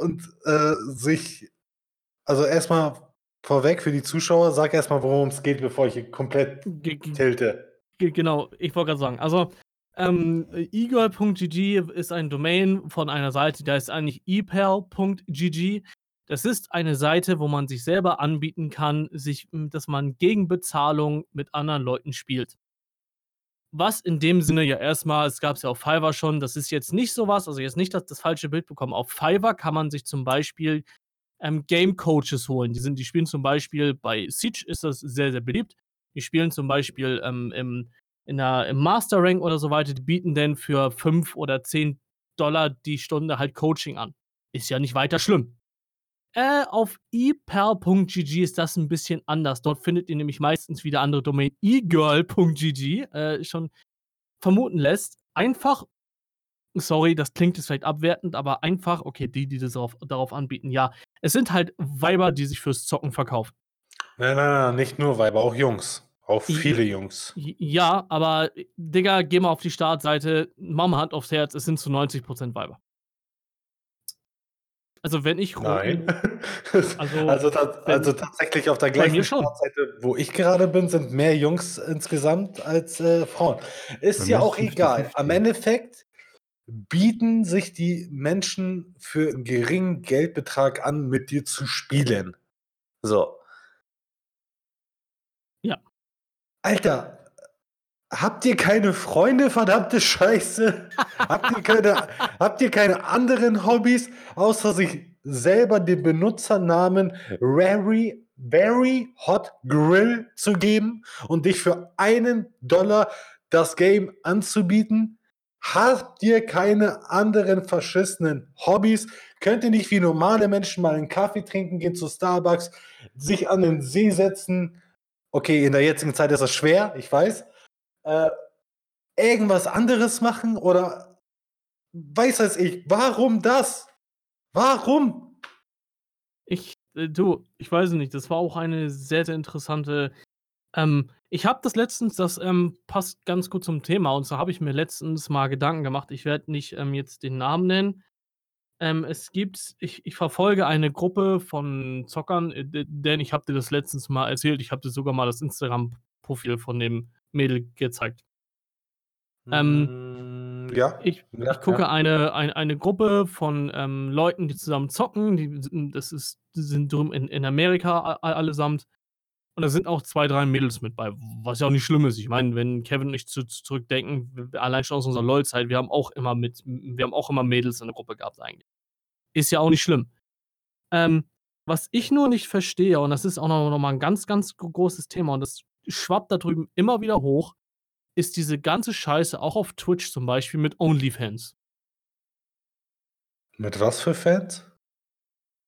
und, äh, sich also, erstmal vorweg für die Zuschauer, sag erstmal, worum es geht, bevor ich hier komplett ge tilte. ge genau, ich wollte grad sagen. Also, ähm, egirl.gg ist ein Domain von einer Seite, die heißt eigentlich epal.gg. Das ist eine Seite, wo man sich selber anbieten kann, sich dass man gegen Bezahlung mit anderen Leuten spielt. Was in dem Sinne ja erstmal es gab's ja auf Fiverr schon, das ist jetzt nicht so was also, jetzt nicht das das falsche Bild bekommen. Auf Fiverr kann man sich zum Beispiel, ähm, Game Coaches holen. Die sind die spielen zum Beispiel bei Siege ist das sehr, sehr beliebt. Die spielen zum Beispiel, ähm, im in der im Master Rank oder so weiter. Die bieten dann für 5 oder 10 die Stunde halt Coaching an. Ist ja nicht weiter schlimm. Äh, auf epal.gg ist das 'n bisschen anders. Dort findet ihr nämlich meistens wieder andere Domain egirl.gg, äh, schon vermuten lässt. Einfach sorry, das klingt jetzt vielleicht abwertend, aber einfach okay, die, die das darauf darauf anbieten, ja. Es sind halt Weiber, die sich fürs Zocken verkaufen. Nein, nein, nein, nicht nur Weiber, auch Jungs. Auch I viele Jungs. j ja, aber Digga, geh mal auf die Startseite, mach mal Hand aufs Herz, es sind zu 90% Weiber. Also, wenn ich Nein. [laughs] Also, Also, wenn also, tatsächlich auf der gleichen. Startseite, wo ich gerade bin, sind mehr Jungs insgesamt als, äh, Frauen. Ist ja auch egal. 50-50. Am Endeffekt bieten sich die Menschen für einen geringen Geldbetrag an, mit dir zu spielen. So. Ja. Alter, habt ihr keine Freunde, verdammte Scheiße? habt, ihr keine, habt ihr keine anderen Hobbys, außer sich selber den Benutzernamen Very, Very Hot Grill zu geben und dich für einen Dollar das Game anzubieten? Habt ihr keine anderen verschissenen Hobbys? Könnt ihr nicht wie normale Menschen mal einen Kaffee trinken gehen zu Starbucks, sich an den See setzen? Okay, in der jetzigen Zeit ist das schwer, ich weiß. Äh, irgendwas anderes machen oder weiß es ich, warum das? Warum? Ich, äh, du, ich weiß nicht, das war auch eine sehr, sehr interessante ähm, ich habe das letztens, das ähm, passt ganz gut zum Thema, und so habe ich mir letztens mal Gedanken gemacht. Ich werde nicht ähm, jetzt den Namen nennen. Ähm, es gibt, ich, ich verfolge eine Gruppe von Zockern, äh, denn ich habe dir das letztens mal erzählt. Ich habe dir sogar mal das Instagram-Profil von dem Mädel gezeigt. Ähm, mm, ja. Ich, ja, ich gucke ja. eine, eine, eine Gruppe von ähm, Leuten, die zusammen zocken. Die, das ist, die sind drüben in, in Amerika allesamt. Und da sind auch zwei, drei Mädels mit bei, was ja auch nicht schlimm ist. Ich meine, wenn Kevin und ich zu, zu zurückdenken, allein schon aus unserer LOL-Zeit, wir haben auch immer mit, wir haben auch immer Mädels in der Gruppe gehabt eigentlich. Ist ja auch nicht schlimm. Ähm, was ich nur nicht verstehe, und das ist auch noch, noch mal ein ganz, ganz großes Thema, und das schwappt da drüben immer wieder hoch, ist diese ganze Scheiße auch auf Twitch zum Beispiel mit OnlyFans. Mit was für Fans?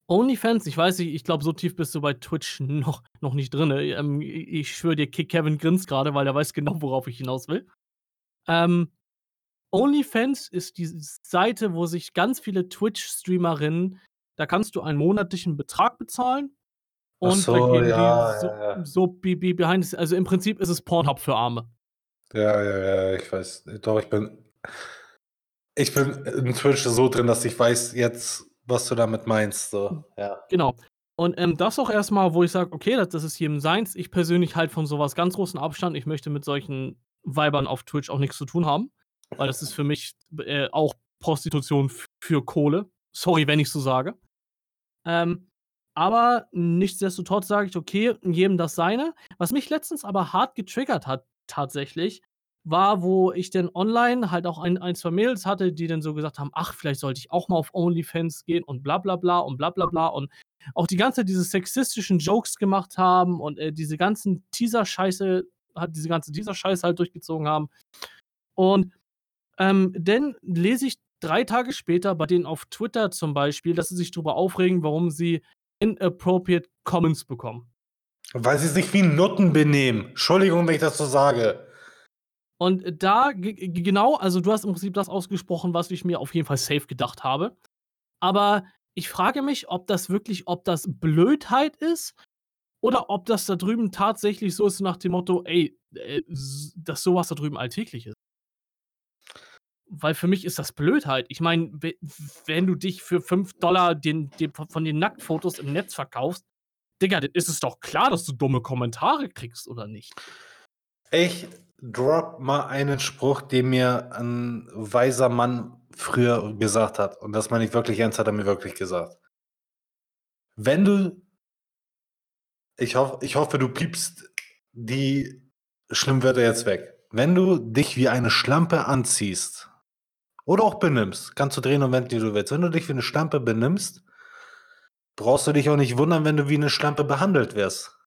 OnlyFans, ich weiß nicht, ich glaube, so tief bist du bei Twitch noch, noch nicht drin. Ähm, ich schwöre dir, Kevin grinst gerade, weil er weiß genau, worauf ich hinaus will. Ähm, OnlyFans ist die Seite, wo sich ganz viele Twitch-Streamerinnen, da kannst du einen monatlichen Betrag bezahlen. Und so, da gehen ja, die so, ja, ja. so be, be behind, also im Prinzip ist es Pornhub für Arme. Ja, ja, ja, ich weiß. Doch, ich bin. Ich bin in Twitch so drin, dass ich weiß jetzt, was du damit meinst. So, ja. Genau. Und ähm, das auch erstmal, wo ich sage, okay, das, das ist jedem seins. Ich persönlich halt von sowas ganz großen Abstand. Ich möchte mit solchen Weibern auf Twitch auch nichts zu tun haben. Weil das ist für mich äh, auch Prostitution für Kohle. Sorry, wenn ich so sage. Ähm, aber nichtsdestotrotz sage ich, okay, jedem das seine. Was mich letztens aber hart getriggert hat, tatsächlich, war, wo ich dann online halt auch ein, ein, zwei Mädels hatte, die dann so gesagt haben, ach, vielleicht sollte ich auch mal auf OnlyFans gehen und bla bla bla und bla bla bla und auch die ganze Zeit diese sexistischen Jokes gemacht haben und äh, diese ganzen Teaser-Scheiße, hat diese ganze Teaser-Scheiße halt durchgezogen haben. Und ähm, dann lese ich drei Tage später bei denen auf Twitter zum Beispiel, dass sie sich darüber aufregen, warum sie inappropriate Comments bekommen. Weil sie sich wie Nutten benehmen. Entschuldigung, wenn ich das so sage. Und da, genau, also du hast im Prinzip das ausgesprochen, was ich mir auf jeden Fall safe gedacht habe. Aber ich frage mich, ob das wirklich, ob das Blödheit ist oder ob das da drüben tatsächlich so ist nach dem Motto, ey, äh, dass sowas da drüben alltäglich ist. Weil für mich ist das Blödheit. Ich meine, wenn du dich für 5 Dollar den, den, von den Nacktfotos im Netz verkaufst, Digga, dann ist es doch klar, dass du dumme Kommentare kriegst, oder nicht? Ich drop mal einen Spruch, den mir ein weiser Mann früher gesagt hat. Und das meine ich wirklich ernst, hat er mir wirklich gesagt. Wenn du, ich, hoff, ich hoffe, du piepst die Schlimmwörter jetzt weg. Wenn du dich wie eine Schlampe anziehst oder auch benimmst, kannst du drehen und wenden, wie du willst. Wenn du dich wie eine Schlampe benimmst, brauchst du dich auch nicht wundern, wenn du wie eine Schlampe behandelt wirst.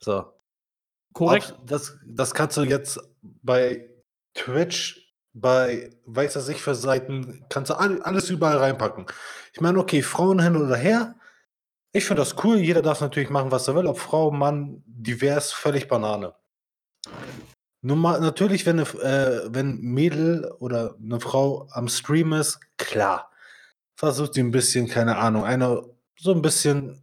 So. Korrekt. Ob, das, das kannst du jetzt bei Twitch, bei weiß was ich für Seiten, kannst du alles überall reinpacken. Ich meine, okay, Frauen hin oder her. Ich finde das cool. Jeder darf natürlich machen, was er will. Ob Frau, Mann, divers, völlig Banane. Nur mal, natürlich, wenn, eine, äh, wenn ein Mädel oder eine Frau am Stream ist, klar. Versucht sie ein bisschen, keine Ahnung, eine so ein bisschen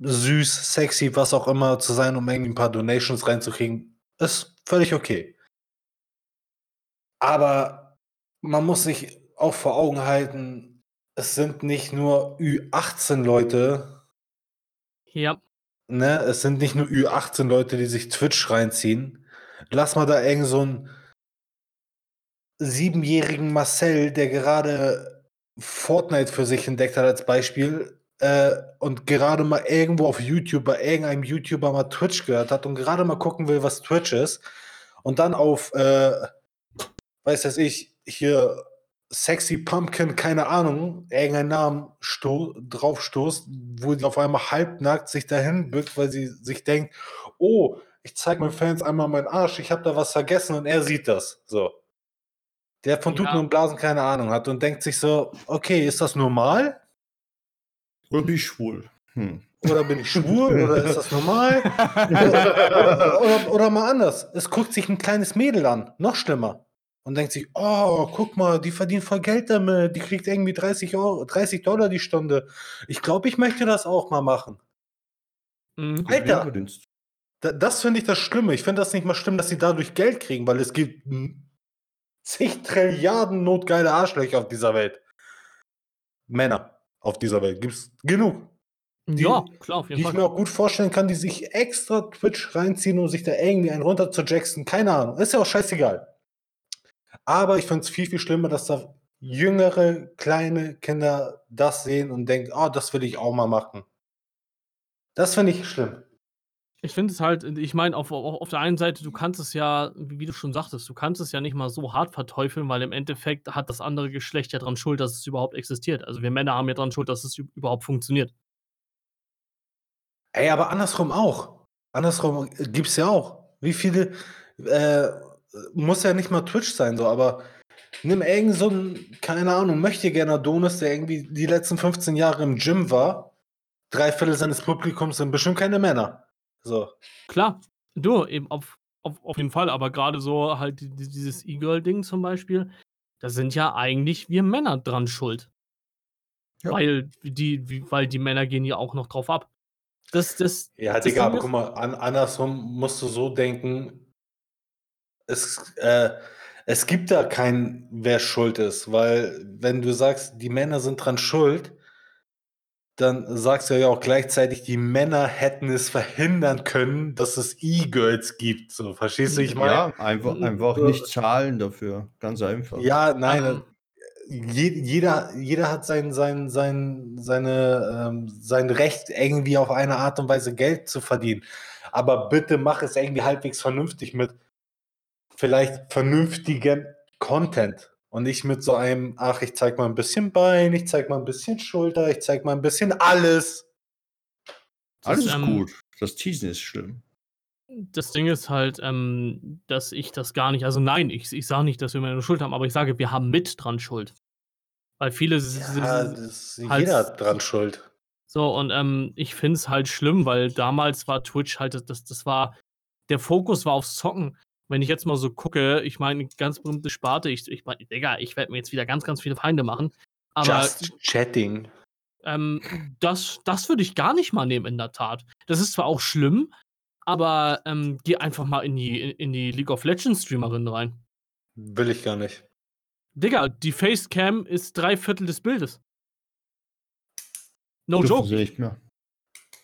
süß, sexy, was auch immer zu sein, um irgendwie ein paar Donations reinzukriegen, ist völlig okay. Aber man muss sich auch vor Augen halten, es sind nicht nur Ü18-Leute. Ja. Ne, es sind nicht nur Ü18-Leute, die sich Twitch reinziehen. Lass mal da irgend so ein siebenjährigen Marcel, der gerade Fortnite für sich entdeckt hat als Beispiel äh, und gerade mal irgendwo auf YouTube bei irgendeinem YouTuber mal Twitch gehört hat und gerade mal gucken will, was Twitch ist und dann auf, äh, weiß das ich, hier Sexy Pumpkin, keine Ahnung, irgendeinen Namen sto drauf wo sie auf einmal halbnackt sich dahin bückt, weil sie sich denkt, oh, ich zeige meinen Fans einmal meinen Arsch, ich habe da was vergessen und er sieht das. So. Der von Tuten Ja. und Blasen keine Ahnung hat und denkt sich so, okay, ist das normal? Oder bin ich schwul? Hm. Oder bin ich schwul? [laughs] oder ist das normal? oder, oder, oder mal anders. Es guckt sich ein kleines Mädel an, noch schlimmer. Und denkt sich, oh, guck mal, die verdient voll Geld damit. Die kriegt irgendwie 30, Euro, 30 Dollar die Stunde. Ich glaube, ich möchte das auch mal machen. Mhm. Alter. Das finde ich das Schlimme. Ich finde das nicht mal schlimm, dass sie dadurch Geld kriegen, weil es gibt zig Trilliarden notgeile Arschlöcher auf dieser Welt. Männer auf dieser Welt. Gibt es genug. die- ja, klar, auf Die jeden ich Fall. mir auch gut vorstellen kann, die sich extra Twitch reinziehen, um sich da irgendwie einen runter zu jackson. Keine Ahnung. Ist ja auch scheißegal. Aber ich finde es viel, viel schlimmer, dass da jüngere, kleine Kinder das sehen und denken, oh, das will ich auch mal machen. Das finde ich schlimm. Ich finde es halt, ich meine, auf, auf, auf der einen Seite, du kannst es ja, wie wie du schon sagtest, du kannst es ja nicht mal so hart verteufeln, weil im Endeffekt hat das andere Geschlecht ja dran schuld, dass es überhaupt existiert. Also wir Männer haben ja dran schuld, dass es überhaupt funktioniert. Ey, aber andersrum auch. Andersrum gibt es ja auch. Wie viele, äh, muss ja nicht mal Twitch sein, so, aber nimm irgend so einen, keine Ahnung, möchte gerne Adonis, der irgendwie die letzten 15 Jahre im Gym war. Drei Viertel seines Publikums sind bestimmt keine Männer. So. Klar, du, eben auf, auf, auf jeden Fall, aber gerade so halt die- die- dieses E-Girl-Ding zum Beispiel, da sind ja eigentlich wir Männer dran schuld. Ja. Weil die, weil die Männer gehen ja auch noch drauf ab. Das, das, Ja, das Digga, aber guck mal, an, andersrum musst du so denken, es, äh, es gibt da kein, wer schuld ist, weil wenn du sagst, die Männer sind dran schuld, dann sagst du ja auch gleichzeitig, die Männer hätten es verhindern können, dass es E-Girls gibt. So, verstehst du, ich meine? Ja, einfach, einfach nicht zahlen dafür. Ganz einfach. Ja, nein, Ähm, je, jeder, jeder hat sein, sein, sein, seine, ähm, sein Recht, irgendwie auf eine Art und Weise Geld zu verdienen. Aber bitte mach es irgendwie halbwegs vernünftig mit vielleicht vernünftigem Content. Und nicht mit so einem, ach, ich zeig mal ein bisschen Bein, ich zeig mal ein bisschen Schulter, ich zeig mal ein bisschen alles. Alles Das, ist ähm, gut. Das Teasen ist schlimm. Das Ding ist halt, ähm, dass ich das gar nicht, also nein, ich, ich sage nicht, dass wir Männer Schuld haben, aber ich sage, wir haben mit dran Schuld. Weil viele Ja, s- das, halt- jeder hat dran schuld. so und ähm, ich finde es halt schlimm, weil damals war Twitch halt, das- das, das war, der Fokus war aufs Zocken. Wenn ich jetzt mal so gucke, ich meine, ganz berühmte Sparte, ich, ich meine, Digga, ich werde mir jetzt wieder ganz, ganz viele Feinde machen. Aber Just chatting. ähm, das, das würde ich gar nicht mal nehmen, in der Tat. Das ist zwar auch schlimm, aber ähm, geh einfach mal in die, in, in die League of Legends Streamerin rein. Will ich gar nicht. Digga, die Facecam ist drei Viertel des Bildes. No Dürfen joke. sie nicht mehr.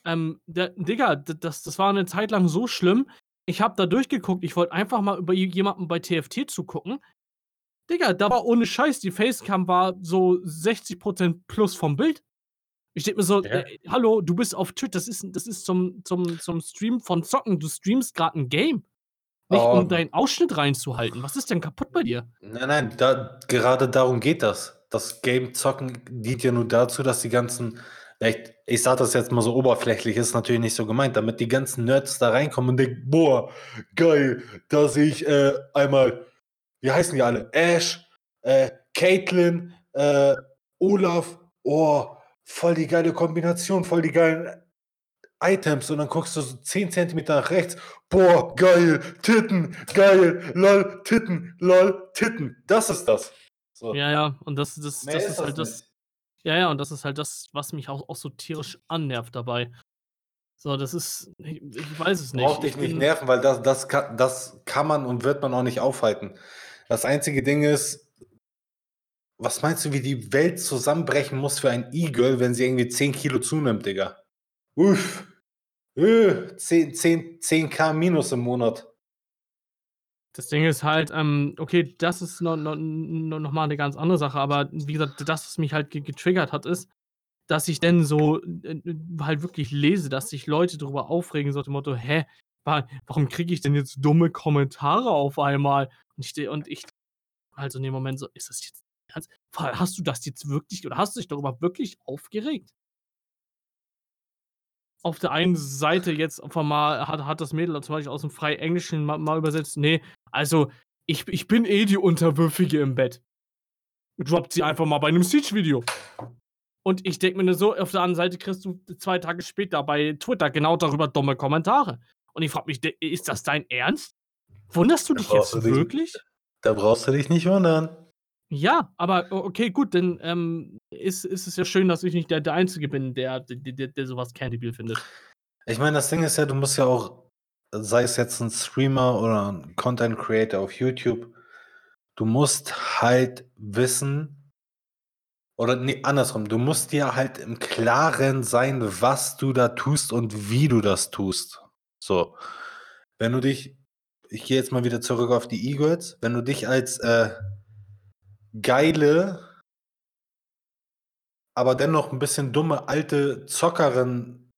Ähm, der, Digga, das, das war eine Zeit lang so schlimm. Ich habe da durchgeguckt. Ich wollte einfach mal über jemanden bei TFT zugucken. Digga, da war ohne Scheiß, die Facecam war so 60% plus vom Bild. Ich denke mir so, Ja. äh, hallo, du bist auf Twitch, das ist, das ist zum, zum, zum Stream von Zocken. Du streamst gerade ein Game. Nicht Oh. um deinen Ausschnitt reinzuhalten. Was ist denn kaputt bei dir? Nein, nein, da, gerade darum geht das. Das Game-Zocken dient ja nur dazu, dass die ganzen, vielleicht, ich sage das jetzt mal so oberflächlich, ist natürlich nicht so gemeint, damit die ganzen Nerds da reinkommen und denken, boah, geil, da sehe ich äh, einmal, wie heißen die alle? Ash, äh, Caitlin, äh, Olaf, oh, voll die geile Kombination, voll die geilen Items und dann guckst du so 10 Zentimeter nach rechts, boah, geil, Titten, geil, lol, Titten, lol, Titten. Das ist das. So. Ja, ja, und das, das, das ist ist halt das. Ja, ja, und das ist halt das, was mich auch, auch so tierisch annervt dabei. So, das ist. Ich, ich weiß es nicht. Braucht dich Ich nicht nerven, weil das, das, kann, das kann man und wird man auch nicht aufhalten. Das einzige Ding ist, was meinst du, wie die Welt zusammenbrechen muss für ein E-Girl, wenn sie irgendwie 10 Kilo zunimmt, Digga? Uff. Äh, 10, 10, 10k minus im Monat. Das Ding ist halt, ähm, okay, das ist noch, noch, noch mal eine ganz andere Sache, aber wie gesagt, das, was mich halt getriggert hat, ist, dass ich dann so äh, halt wirklich lese, dass sich Leute darüber aufregen, so dem Motto, hä, warum kriege ich denn jetzt dumme Kommentare auf einmal? Und ich, und ich halt so in dem Moment so, ist das jetzt Hast du das jetzt wirklich oder hast du dich darüber wirklich aufgeregt? Auf der einen Seite jetzt auf einmal hat, hat das Mädel zum Beispiel aus dem frei Englischen mal, mal übersetzt, nee, also ich, ich bin eh die Unterwürfige im Bett. Droppt sie einfach mal bei einem Siege-Video. Und ich denke mir nur so, auf der anderen Seite kriegst du zwei Tage später bei Twitter genau darüber dumme Kommentare. Und ich frage mich, ist das dein Ernst? Wunderst du dich jetzt du wirklich? Dich, da brauchst du dich nicht wundern. Ja, aber okay, gut, dann ähm, ist, ist es ja schön, dass ich nicht der, der Einzige bin, der, der, der, sowas Candybill findet. Ich meine, das Ding ist ja, du musst ja auch, sei es jetzt ein Streamer oder ein Content Creator auf YouTube, du musst halt wissen, oder nee, andersrum, du musst dir halt im Klaren sein, was du da tust und wie du das tust. So. Wenn du dich, ich gehe jetzt mal wieder zurück auf die Eagles, wenn du dich als äh, geile, aber dennoch ein bisschen dumme alte Zockerin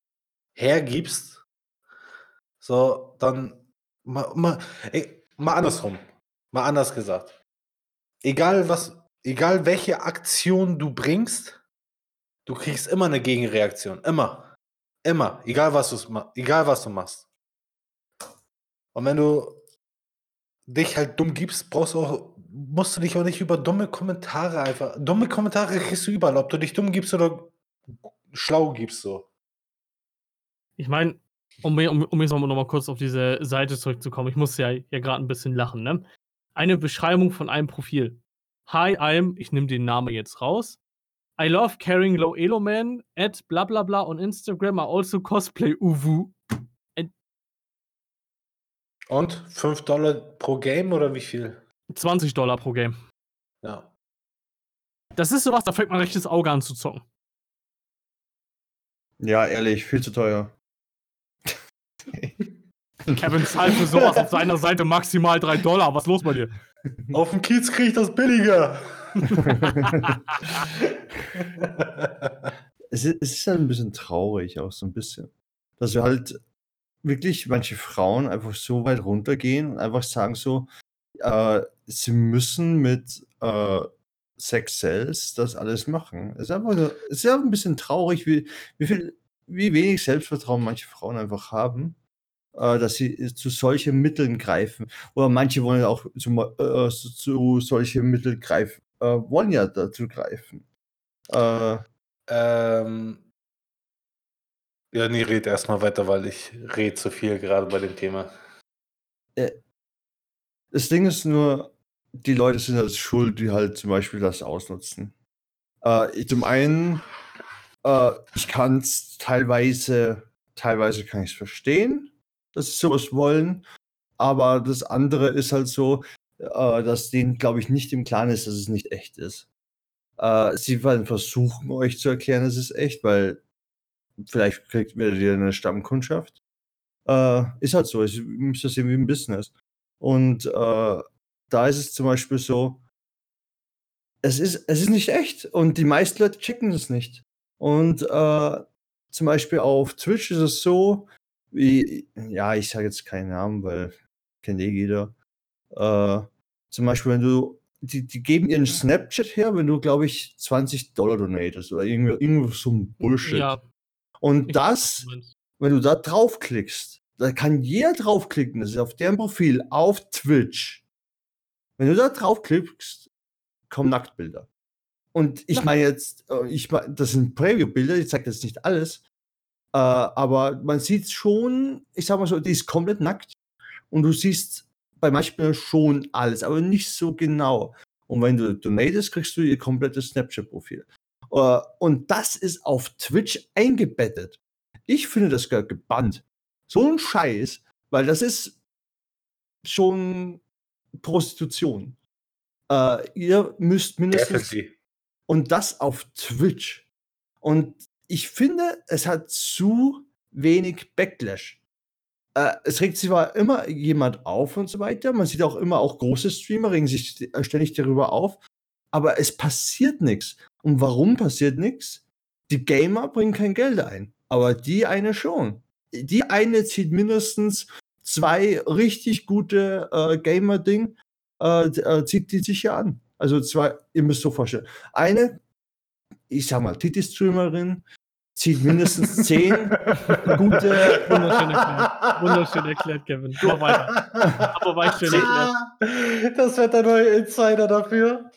hergibst, so, dann mal, mal, ey, mal andersrum, mal anders gesagt. Egal was, egal welche Aktion du bringst, du kriegst immer eine Gegenreaktion. Immer. Immer. Egal was, egal was du machst. Und wenn du dich halt dumm gibst, brauchst du auch, musst du dich auch nicht über dumme Kommentare einfach. Dumme Kommentare kriegst du überall, ob du dich dumm gibst oder schlau gibst so. Ich meine, um, um, um jetzt nochmal kurz auf diese Seite zurückzukommen, ich muss ja, ja gerade ein bisschen lachen, ne? Eine Beschreibung von einem Profil. Hi, I'm, ich nehme den Namen jetzt raus. I love carrying low elo man at bla bla bla on Instagram. I also cosplay Uwu. Und 5 Dollar pro Game oder wie viel? 20 Dollar pro Game. Ja. Das ist sowas, da fängt man rechtes Auge an zu zocken. Ja, ehrlich, viel zu teuer. [laughs] Kevin zahlt für sowas auf seiner Seite maximal 3 Dollar. Was ist los bei dir? [laughs] Auf dem Kiez kriege ich das billiger. [laughs] es, ist, es ist halt ein bisschen traurig, auch so ein bisschen. Dass wir halt wirklich manche Frauen einfach so weit runtergehen und einfach sagen so, äh, sie müssen mit äh, Sex Cells das alles machen. Es ist einfach nur, es ist einfach ein bisschen traurig, wie, wie viel, wie wenig Selbstvertrauen manche Frauen einfach haben, äh, dass sie zu solchen Mitteln greifen. Oder manche wollen auch zu, äh, zu solchen Mitteln greifen, äh, wollen ja dazu greifen. Äh, ähm, ja, nee, red erstmal weiter, weil ich rede zu viel gerade bei dem Thema. Das Ding ist nur, die Leute sind halt schuld, die halt zum Beispiel das ausnutzen. Äh, ich, zum einen, äh, ich kann es teilweise, teilweise kann ich es verstehen, dass sie sowas wollen, aber das andere ist halt so, äh, dass denen, glaube ich, nicht im Klaren ist, dass es nicht echt ist. Äh, sie werden versuchen, euch zu erklären, es ist echt, weil vielleicht kriegt ihr eine Stammkundschaft. Äh, ist halt so, ich muss das sehen wie ein Business. Und äh, da ist es zum Beispiel so, es ist, es ist nicht echt und die meisten Leute checken es nicht. Und äh, zum Beispiel auf Twitch ist es so, wie, ja, ich sage jetzt keinen Namen, weil kennt eh jeder. Äh, zum Beispiel, wenn du, die, die geben ihren Snapchat her, wenn du, glaube ich, 20 Dollar donatest oder irgendwie, irgendwie so ein Bullshit. Ja, und das, wenn du da draufklickst, da kann jeder draufklicken, das ist auf deren Profil auf Twitch. Wenn du da draufklickst, kommen Nacktbilder. Und ich meine jetzt, äh, ich mein, das sind Preview-Bilder, ich zeige das nicht alles, äh, aber man sieht schon, ich sag mal so, die ist komplett nackt und du siehst bei manchen schon alles, aber nicht so genau. Und wenn du donatest, kriegst du ihr komplettes Snapchat-Profil. Äh, und das ist auf Twitch eingebettet. Ich finde das gehört gebannt. So ein Scheiß, weil das ist schon Prostitution. Äh, ihr müsst mindestens. Und das auf Twitch. Und ich finde, es hat zu wenig Backlash. äh, es regt sich zwar immer jemand auf und so weiter. Man sieht auch immer auch große Streamer regen sich ständig darüber auf, aber es passiert nichts. Und warum passiert nichts? Die Gamer bringen kein Geld ein, aber die eine schon. Die eine zieht mindestens zwei richtig gute äh, Gamer-Ding, äh, äh, zieht die sich ja an. Also zwei, ihr müsst so vorstellen. Eine, ich sag mal, Titi-Streamerin, zieht mindestens [laughs] zehn gute. Wunderschön erklärt. Wunderschön erklärt, Kevin. Mach weiter. Aber weit schön erklärt. Das wird der neue Insider dafür.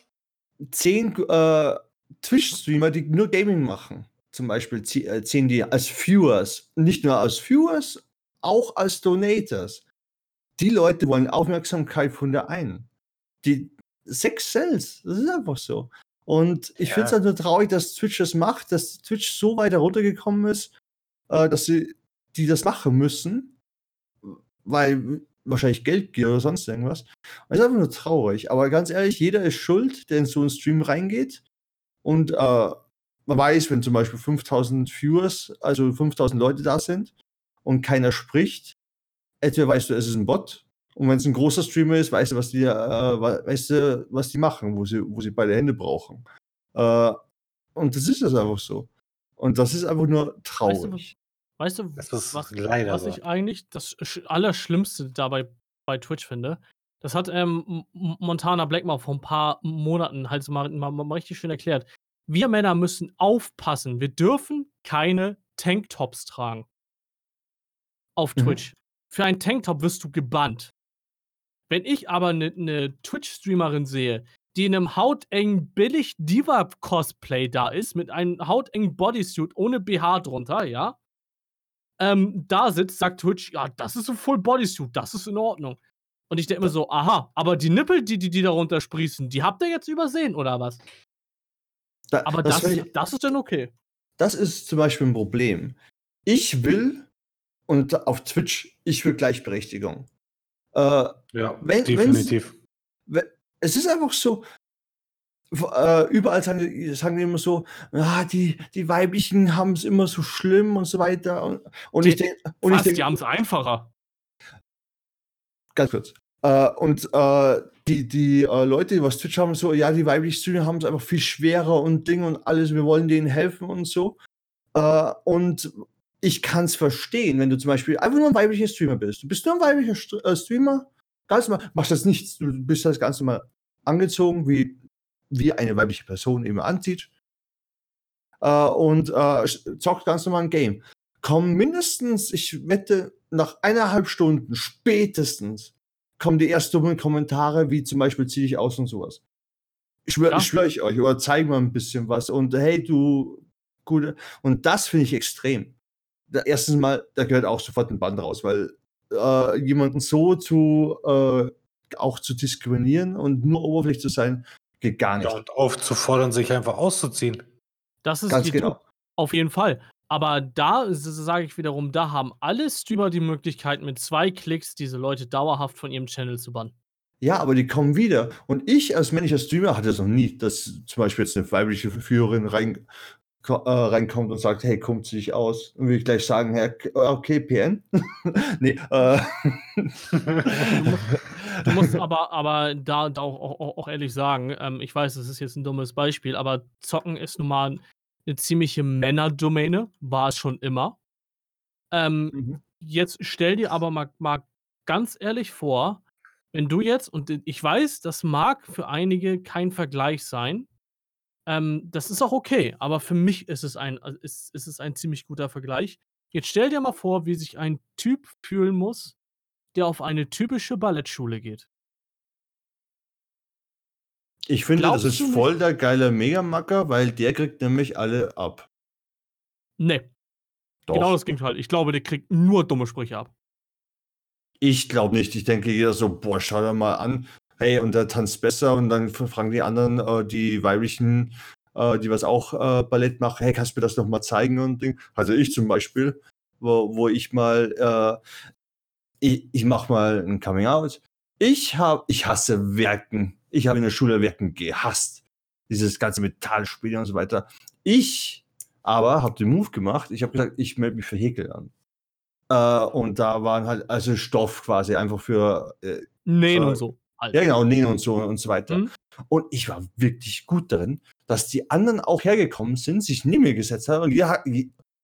Zehn äh, Twitch-Streamer, die nur Gaming machen, zum Beispiel, äh, ziehen die als Viewers. Nicht nur als Viewers, auch als Donators. Die Leute wollen Aufmerksamkeit von der einen. Die Sex sells. Das ist einfach so. Und ich ja. finde es halt nur traurig, dass Twitch das macht, dass Twitch so weit heruntergekommen ist, äh, dass sie die das machen müssen, weil wahrscheinlich Geldgier oder sonst irgendwas. Und ist einfach nur traurig. Aber ganz ehrlich, jeder ist schuld, der in so einen Stream reingeht. Und äh, man weiß, wenn zum Beispiel 5000 Viewers, also 5000 Leute da sind und keiner spricht, entweder weißt du, es ist ein Bot und wenn es ein großer Streamer ist, weißt du, was die, äh, weißt du, was die machen, wo sie, wo sie beide Hände brauchen. Äh, und das ist das einfach so. Und das ist einfach nur traurig. Weißt du, weißt du was, was ich eigentlich das Allerschlimmste dabei bei Twitch finde? Das hat ähm, Montana Black mal vor ein paar Monaten halt so mal, mal, mal richtig schön erklärt. Wir Männer müssen aufpassen. Wir dürfen keine Tanktops tragen. Auf mhm. Twitch. Mhm. Für einen Tanktop wirst du gebannt. Wenn ich aber eine ne, Twitch-Streamerin sehe, die in einem hautengen billig Diva-Cosplay da ist, mit einem hautengen Bodysuit ohne BH drunter, ja, ähm, da sitzt, sagt Twitch, ja, das ist ein Full Bodysuit, das ist in Ordnung. Und ich denke mir so, aha, aber die Nippel, die, die, die darunter sprießen, die habt ihr jetzt übersehen, oder was? Da, aber das, das, ich, das ist dann okay. Das ist zum Beispiel ein Problem. Ich will, und auf Twitch, ich will Gleichberechtigung. Äh, ja, wenn, definitiv. Wenn, es ist einfach so, äh, überall sagen, sagen die immer so, ah, die, die Weiblichen haben es immer so schlimm und so weiter. Und, und die, ich denke, denk, die haben es einfacher. Ganz kurz. Äh, und äh, die, die äh, Leute, die was Twitch haben, so, ja, die weiblichen Streamer haben es einfach viel schwerer und Ding und alles, wir wollen denen helfen und so. Äh, und ich kann es verstehen, wenn du zum Beispiel einfach nur ein weiblicher Streamer bist. Du bist nur ein weiblicher St äh, Streamer, ganz normal, machst das nicht, du bist das ganz normal angezogen, wie, wie eine weibliche Person immer anzieht. Äh, und äh, zockt ganz normal ein Game. Kommen mindestens, ich wette, nach eineinhalb Stunden spätestens kommen die ersten dummen Kommentare, wie zum Beispiel zieh dich aus und sowas. Ich schwöre ja. schwör ich euch, oder zeig mal ein bisschen was und hey, du, gute. Und das finde ich extrem erstens mal, da gehört auch sofort ein Band raus, weil äh, jemanden so zu äh, auch zu diskriminieren und nur oberflächlich zu sein, geht gar nicht. Ja, und aufzufordern, sich einfach auszuziehen. Das ist Ganz genau. Auf jeden Fall. Aber da sage ich wiederum, da haben alle Streamer die Möglichkeit, mit zwei Klicks diese Leute dauerhaft von ihrem Channel zu bannen. Ja, aber die kommen wieder. Und ich als männlicher Streamer hatte es noch nie, dass zum Beispiel jetzt eine weibliche Führerin rein, äh, reinkommt und sagt, hey, kommt sich aus? Und will ich gleich sagen, Herr, äh, okay, PN? [laughs] nee, äh. [laughs] Du musst aber, aber da, da auch, auch, auch, ehrlich sagen, ähm, ich weiß, das ist jetzt ein dummes Beispiel, aber Zocken ist nun mal eine ziemliche Männerdomäne, war es schon immer. Ähm, mhm. Jetzt stell dir aber mal, mal ganz ehrlich vor, wenn du jetzt, und ich weiß, das mag für einige kein Vergleich sein, ähm, das ist auch okay, aber für mich ist es ein, äh, ist, ist es ein ziemlich guter Vergleich. Jetzt stell dir mal vor, wie sich ein Typ fühlen muss, der auf eine typische Ballettschule geht. Ich finde, Glaubst das ist voll der geile Megamacker, weil der kriegt nämlich alle ab. Nee. Doch. Genau das Gegenteil. Ich glaube, der kriegt nur dumme Sprüche ab. Ich glaube nicht. Ich denke jeder so, boah, schau dir mal an, hey, und der tanzt besser und dann fragen die anderen, äh, die weiblichen, äh, die was auch äh, Ballett machen, hey, kannst du mir das noch mal zeigen und Ding. Also ich zum Beispiel, wo, wo ich mal, äh, ich, ich mache mal ein Coming Out. Ich habe, ich hasse Werken. Ich habe in der Schule Werken gehasst. Dieses ganze Metallspiel und so weiter. Ich aber habe den Move gemacht. Ich habe gesagt, ich melde mich für Häkel an. Äh, und da waren halt also Stoff quasi einfach für äh, Nähen Äh, und so. Halt. ja genau Nähen und so und so weiter. Mhm. Und ich war wirklich gut darin, dass die anderen auch hergekommen sind, sich neben mir gesetzt haben und, hat,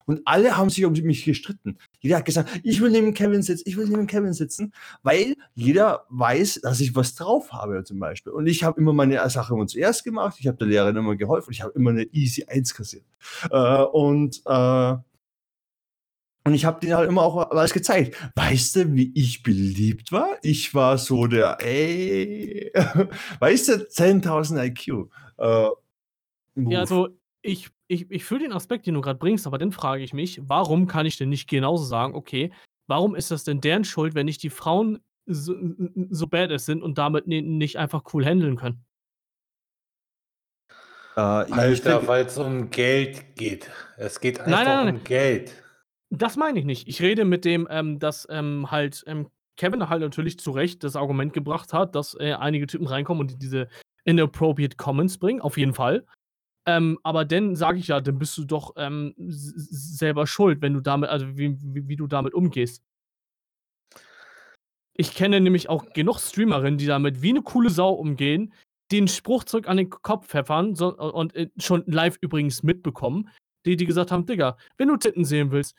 und alle haben sich um mich gestritten. Jeder hat gesagt, ich will neben Kevin sitzen, ich will neben Kevin sitzen, weil jeder weiß, dass ich was drauf habe zum Beispiel. Und ich habe immer meine Sache immer zuerst gemacht, ich habe der Lehrerin immer geholfen, ich habe immer eine easy 1 kassiert. Äh, und äh, und ich habe denen halt immer auch alles gezeigt. Weißt du, wie ich beliebt war? Ich war so der, ey, [laughs] weißt du, 10.000 IQ. Äh. Ja, also ich, ich, ich fühle den Aspekt, den du gerade bringst, aber dann frage ich mich, warum kann ich denn nicht genauso sagen, okay, warum ist das denn deren Schuld, wenn nicht die Frauen so, so badass sind und damit ni- nicht einfach cool handeln können? Äh, ich Alter, weil es um Geld geht. Es geht einfach Nein, nein, nein. um Geld. Das meine ich nicht. Ich rede mit dem, ähm, dass ähm, halt ähm, Kevin halt natürlich zu Recht das Argument gebracht hat, dass äh, einige Typen reinkommen und diese inappropriate Comments bringen, auf jeden Fall. Ähm, aber dann sage ich ja, dann bist du doch ähm, selber schuld, wenn du damit, also wie, wie, wie du damit umgehst. Ich kenne nämlich auch genug Streamerinnen, die damit wie eine coole Sau umgehen, den Spruch zurück an den Kopf pfeffern so, und äh, schon live übrigens mitbekommen, die, die gesagt haben, Digga, wenn du Titten sehen willst,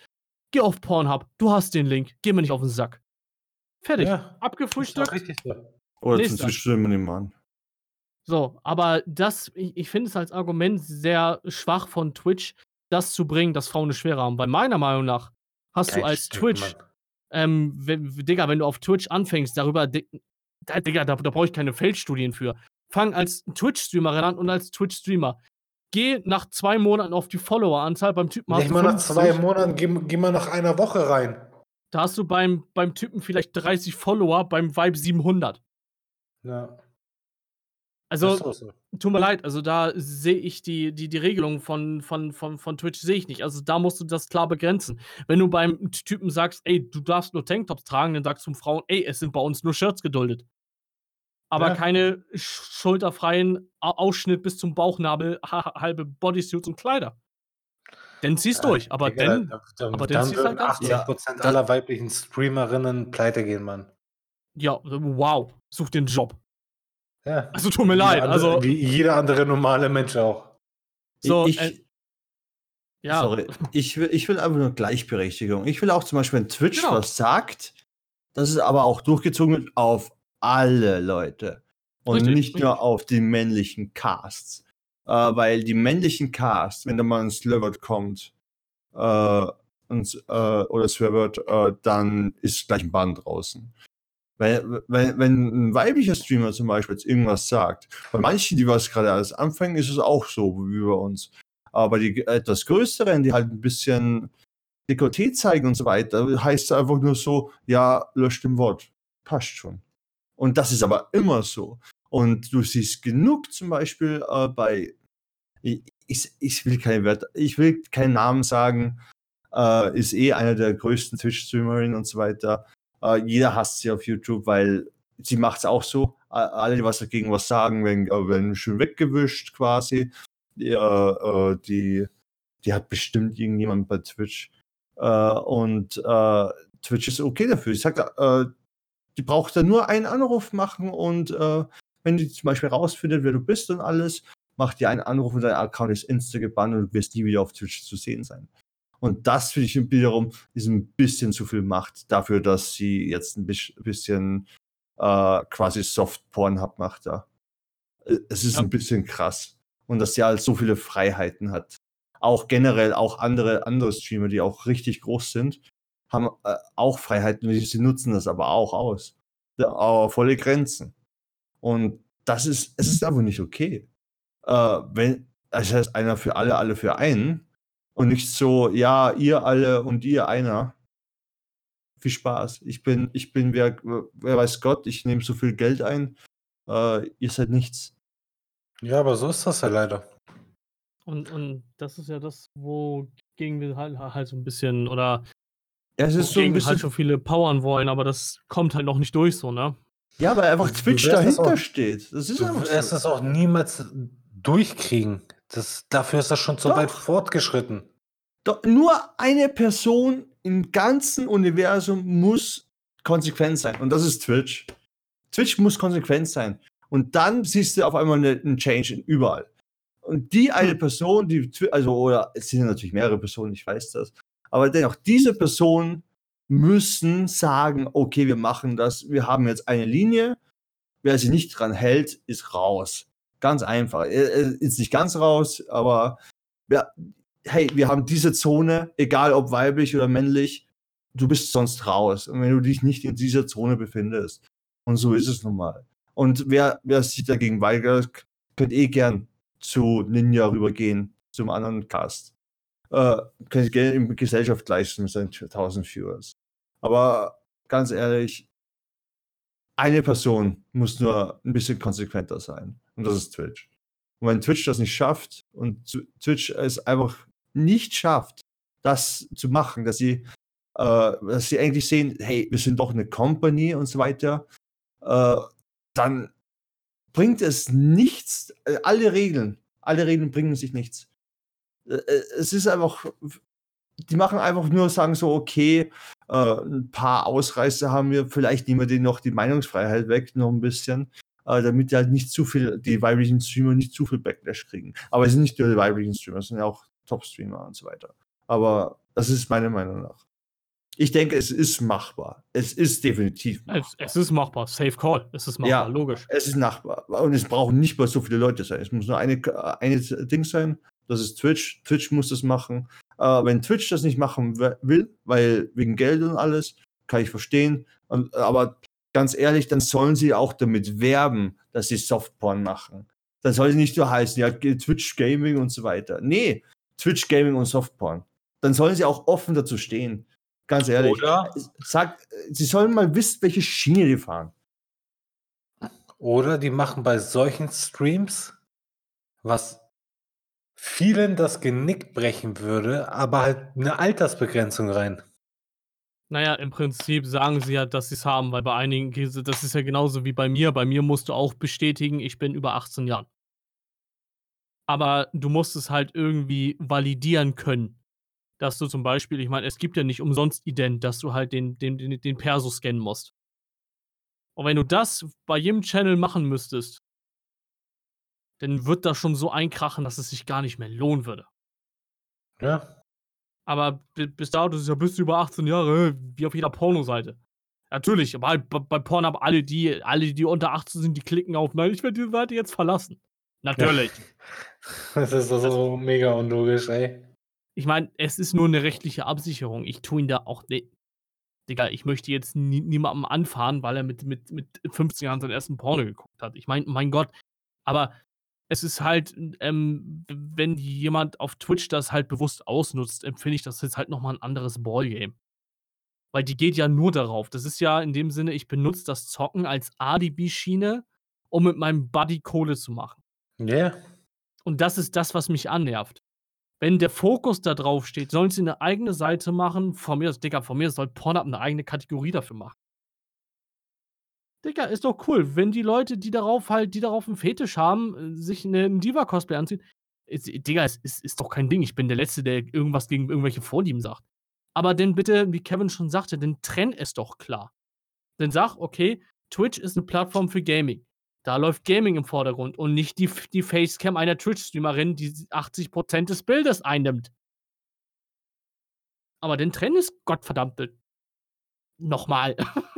geh auf Pornhub, du hast den Link, geh mir nicht auf den Sack. Fertig. Ja, Abgefrühstückt. Oder zum. Zwischenstimmen nehmen an. So, aber das, ich, ich finde es als Argument sehr schwach von Twitch, das zu bringen, dass Frauen eine Schwere haben. Weil meiner Meinung nach hast du Kein als Stück, Twitch, Mann. ähm, wenn, Digga, wenn du auf Twitch anfängst, darüber, di- da, Digga, da, da brauche ich keine Feldstudien für. Fang als Twitch-Streamerin an und als Twitch-Streamer. Geh nach zwei Monaten auf die Follower-Anzahl beim Typen. hast Nicht du mal nach 50. zwei Monaten, geh, geh mal nach einer Woche rein. Da hast du beim, beim Typen vielleicht 30 Follower, beim Vibe 700. Ja, Also, so, so. tut mir leid, also da sehe ich die, die, die Regelung von, von, von, von Twitch sehe ich nicht. Also da musst du das klar begrenzen. Wenn du beim Typen sagst, ey, du darfst nur Tanktops tragen, dann sagst du den Frauen, ey, es sind bei uns nur Shirts geduldet. Aber Ja. keine sch- schulterfreien Au- Ausschnitt bis zum Bauchnabel, ha halbe Bodysuits und Kleider. Dann ziehst durch, aber dann, aber dann dann ziehst würden halt ganz durch. 80% aller weiblichen Streamerinnen pleite gehen, Mann. ja, wow, such den Job. Ja. Also tut mir Wie leid, andere- also Wie jeder andere normale Mensch auch. so, ich, äh, ja, Sorry, ich will, ich will einfach nur Gleichberechtigung. Ich will auch zum Beispiel, wenn Twitch Genau. was sagt, dass es aber auch durchgezogen wird auf alle Leute. Und Richtig, nicht nur richtig. auf die männlichen Casts. Äh, weil die männlichen Casts, wenn da mal ein Slurword kommt, äh, und, äh, oder Swearword, äh, dann ist gleich ein Bann draußen. Weil, wenn, wenn ein weiblicher Streamer zum Beispiel jetzt irgendwas sagt, bei manchen, die was gerade alles anfangen, ist es auch so wie bei uns. Aber die etwas größeren, die halt ein bisschen Dekolleté zeigen und so weiter, heißt es einfach nur so, ja, löscht dem Wort. Passt schon. Und das ist aber immer so. Und du siehst genug zum Beispiel äh, bei, ich, ich, ich will keine Wörter, ich will keinen Namen sagen, äh, ist eh einer der größten Twitch-Streamerinnen und so weiter. Äh, jeder hasst sie auf YouTube, weil sie macht es auch so. Alle, die was dagegen was sagen, werden, äh, werden schön weggewischt quasi. Die, äh, äh, die, die hat bestimmt irgendjemand bei Twitch. Äh, und äh, Twitch ist okay dafür. Ich sag, die braucht da nur einen Anruf machen und wenn die zum Beispiel rausfindet, wer du bist und alles, macht dir einen Anruf und dein Account ist insta gebannt und du wirst nie wieder auf Twitch zu sehen sein. Und das finde ich wiederum ist ein bisschen zu viel Macht dafür, dass sie jetzt ein bis- bisschen äh, quasi Soft-Porn-Hub macht da. Äh, Es ist Ja. ein bisschen krass. Und dass sie halt so viele Freiheiten hat. Auch generell, auch andere, andere Streamer, die auch richtig groß sind, haben äh, auch Freiheiten, sie nutzen das aber auch aus. Aber volle Grenzen. Und das ist, es ist einfach nicht okay. Äh, wenn, das heißt, einer für alle, alle für einen. Und nicht so, ja, ihr alle und ihr einer. Viel Spaß. Ich bin, ich bin, wer, wer weiß Gott, ich nehme so viel Geld ein. Äh, ihr seid nichts. Ja, aber so ist das ja leider. Und, und das ist ja das, wogegen wir halt, halt so ein bisschen, oder Ja, es ist so ein wogegen bisschen. halt schon viele powern wollen, aber das kommt halt noch nicht durch so, ne? ja, weil einfach Twitch dahinter auch- steht. Das ist Du einfach wirst so. es auch niemals durchkriegen. Das, dafür ist das schon so Doch. weit fortgeschritten. Doch nur eine Person im ganzen Universum muss konsequent sein. Und das ist Twitch. Twitch muss konsequent sein. Und dann siehst du auf einmal eine, einen Change überall. Und die eine Person, die, also, oder es sind natürlich mehrere Personen, ich weiß das, aber dennoch, diese Personen müssen sagen, okay, wir machen das, wir haben jetzt eine Linie, wer sich nicht dran hält, ist raus. Ganz einfach. Ist nicht ganz raus, aber ja, hey, wir haben diese Zone, egal ob weiblich oder männlich, du bist sonst raus. Und wenn du dich nicht in dieser Zone befindest. Und so ist es nun mal. Und wer, wer sich dagegen weigert, könnt eh gern zu Ninja rübergehen, zum anderen Cast. Äh, könnt gerne in Gesellschaft leisten mit seinen 1000 Viewers. Aber ganz ehrlich, eine Person muss nur ein bisschen konsequenter sein. Und das ist Twitch. Und wenn Twitch das nicht schafft und Twitch es einfach nicht schafft, das zu machen, dass sie, äh, dass sie eigentlich sehen, hey, wir sind doch eine Company und so weiter, äh, dann bringt es nichts. Äh, alle Regeln, alle Regeln bringen sich nichts. Äh, äh, es ist einfach, die machen einfach nur, sagen so, okay, äh, ein paar Ausreißer haben wir, vielleicht nehmen wir denen noch die Meinungsfreiheit weg, noch ein bisschen, äh, damit die halt nicht zu viel, die weiblichen Streamer nicht zu viel Backlash kriegen. Aber es sind nicht nur die weiblichen Streamer, es sind ja auch Top-Streamer und so weiter. Aber das ist meine Meinung nach. Ich denke, es ist machbar. Es ist definitiv machbar. Es, es ist machbar. Safe Call. Es ist machbar, ja, logisch. Es ist machbar. Und es brauchen nicht mal so viele Leute sein. Es muss nur eine, eine Ding sein. Das ist Twitch. Twitch muss das machen. Äh, wenn Twitch das nicht machen will, weil wegen Geld und alles, kann ich verstehen. Und, aber ganz ehrlich, dann sollen sie auch damit werben, dass sie Softporn machen. Dann soll es nicht nur heißen, ja, Twitch Gaming und so weiter. Nee, Twitch Gaming und Softporn. Dann sollen sie auch offen dazu stehen. Ganz ehrlich. Oder? Sag, sie sollen mal wissen, welche Schiene die fahren. Oder die machen bei solchen Streams, was vielen das Genick brechen würde, aber halt eine Altersbegrenzung rein. Naja, im Prinzip sagen sie ja, dass sie es haben, weil bei einigen, das ist ja genauso wie bei mir. Bei mir musst du auch bestätigen, ich bin über 18 Jahren. Aber du musst es halt irgendwie validieren können dass du zum Beispiel, ich meine, es gibt ja nicht umsonst Ident, dass du halt den, den, den, den Perso scannen musst. Und wenn du das bei jedem Channel machen müsstest, dann wird das schon so einkrachen, dass es sich gar nicht mehr lohnen würde. Ja. Aber bis dato ist ja bis über 18 Jahre, wie auf jeder Pornoseite. Natürlich, aber halt bei, Pornhub alle die, alle, die unter 18 sind, die klicken auf, nein, ich werde diese Seite jetzt verlassen. Natürlich. Ja. [laughs] Das ist so also mega unlogisch, ey. Ich meine, es ist nur eine rechtliche Absicherung. Ich tue ihn da auch ne Digga, ich möchte jetzt nie niemandem anfahren, weil er mit mit mit 15 Jahren seinen ersten Porno geguckt hat. Ich meine, mein Gott, aber es ist halt, ähm, wenn jemand auf Twitch das halt bewusst ausnutzt, empfinde ich das jetzt halt noch mal 'n anderes Ballgame. Weil die geht ja nur darauf. Das ist ja in dem Sinne, ich benutze das Zocken als Alibi-Schiene, um mit meinem Buddy Kohle zu machen. Ja. Yeah. Und das ist das, was mich annervt. Wenn der Fokus da drauf steht, sollen sie eine eigene Seite machen. Von mir aus, Digga, von mir soll Pornhub eine eigene Kategorie dafür machen. Digga, ist doch cool, wenn die Leute, die darauf halt, die darauf einen Fetisch haben, äh, sich 'nen Diva-Cosplay anziehen. Ist, Digga, ist, ist, ist doch kein Ding. Ich bin der Letzte, der irgendwas gegen irgendwelche Vorlieben sagt. Aber denn bitte, wie Kevin schon sagte, dann trenn es doch klar. Dann sag, okay, Twitch ist eine Plattform für Gaming. Da läuft Gaming im Vordergrund und nicht die, die Facecam einer Twitch-Streamerin, die 80% des Bildes einnimmt. Aber den Trend ist Gottverdammte. Nochmal. [laughs]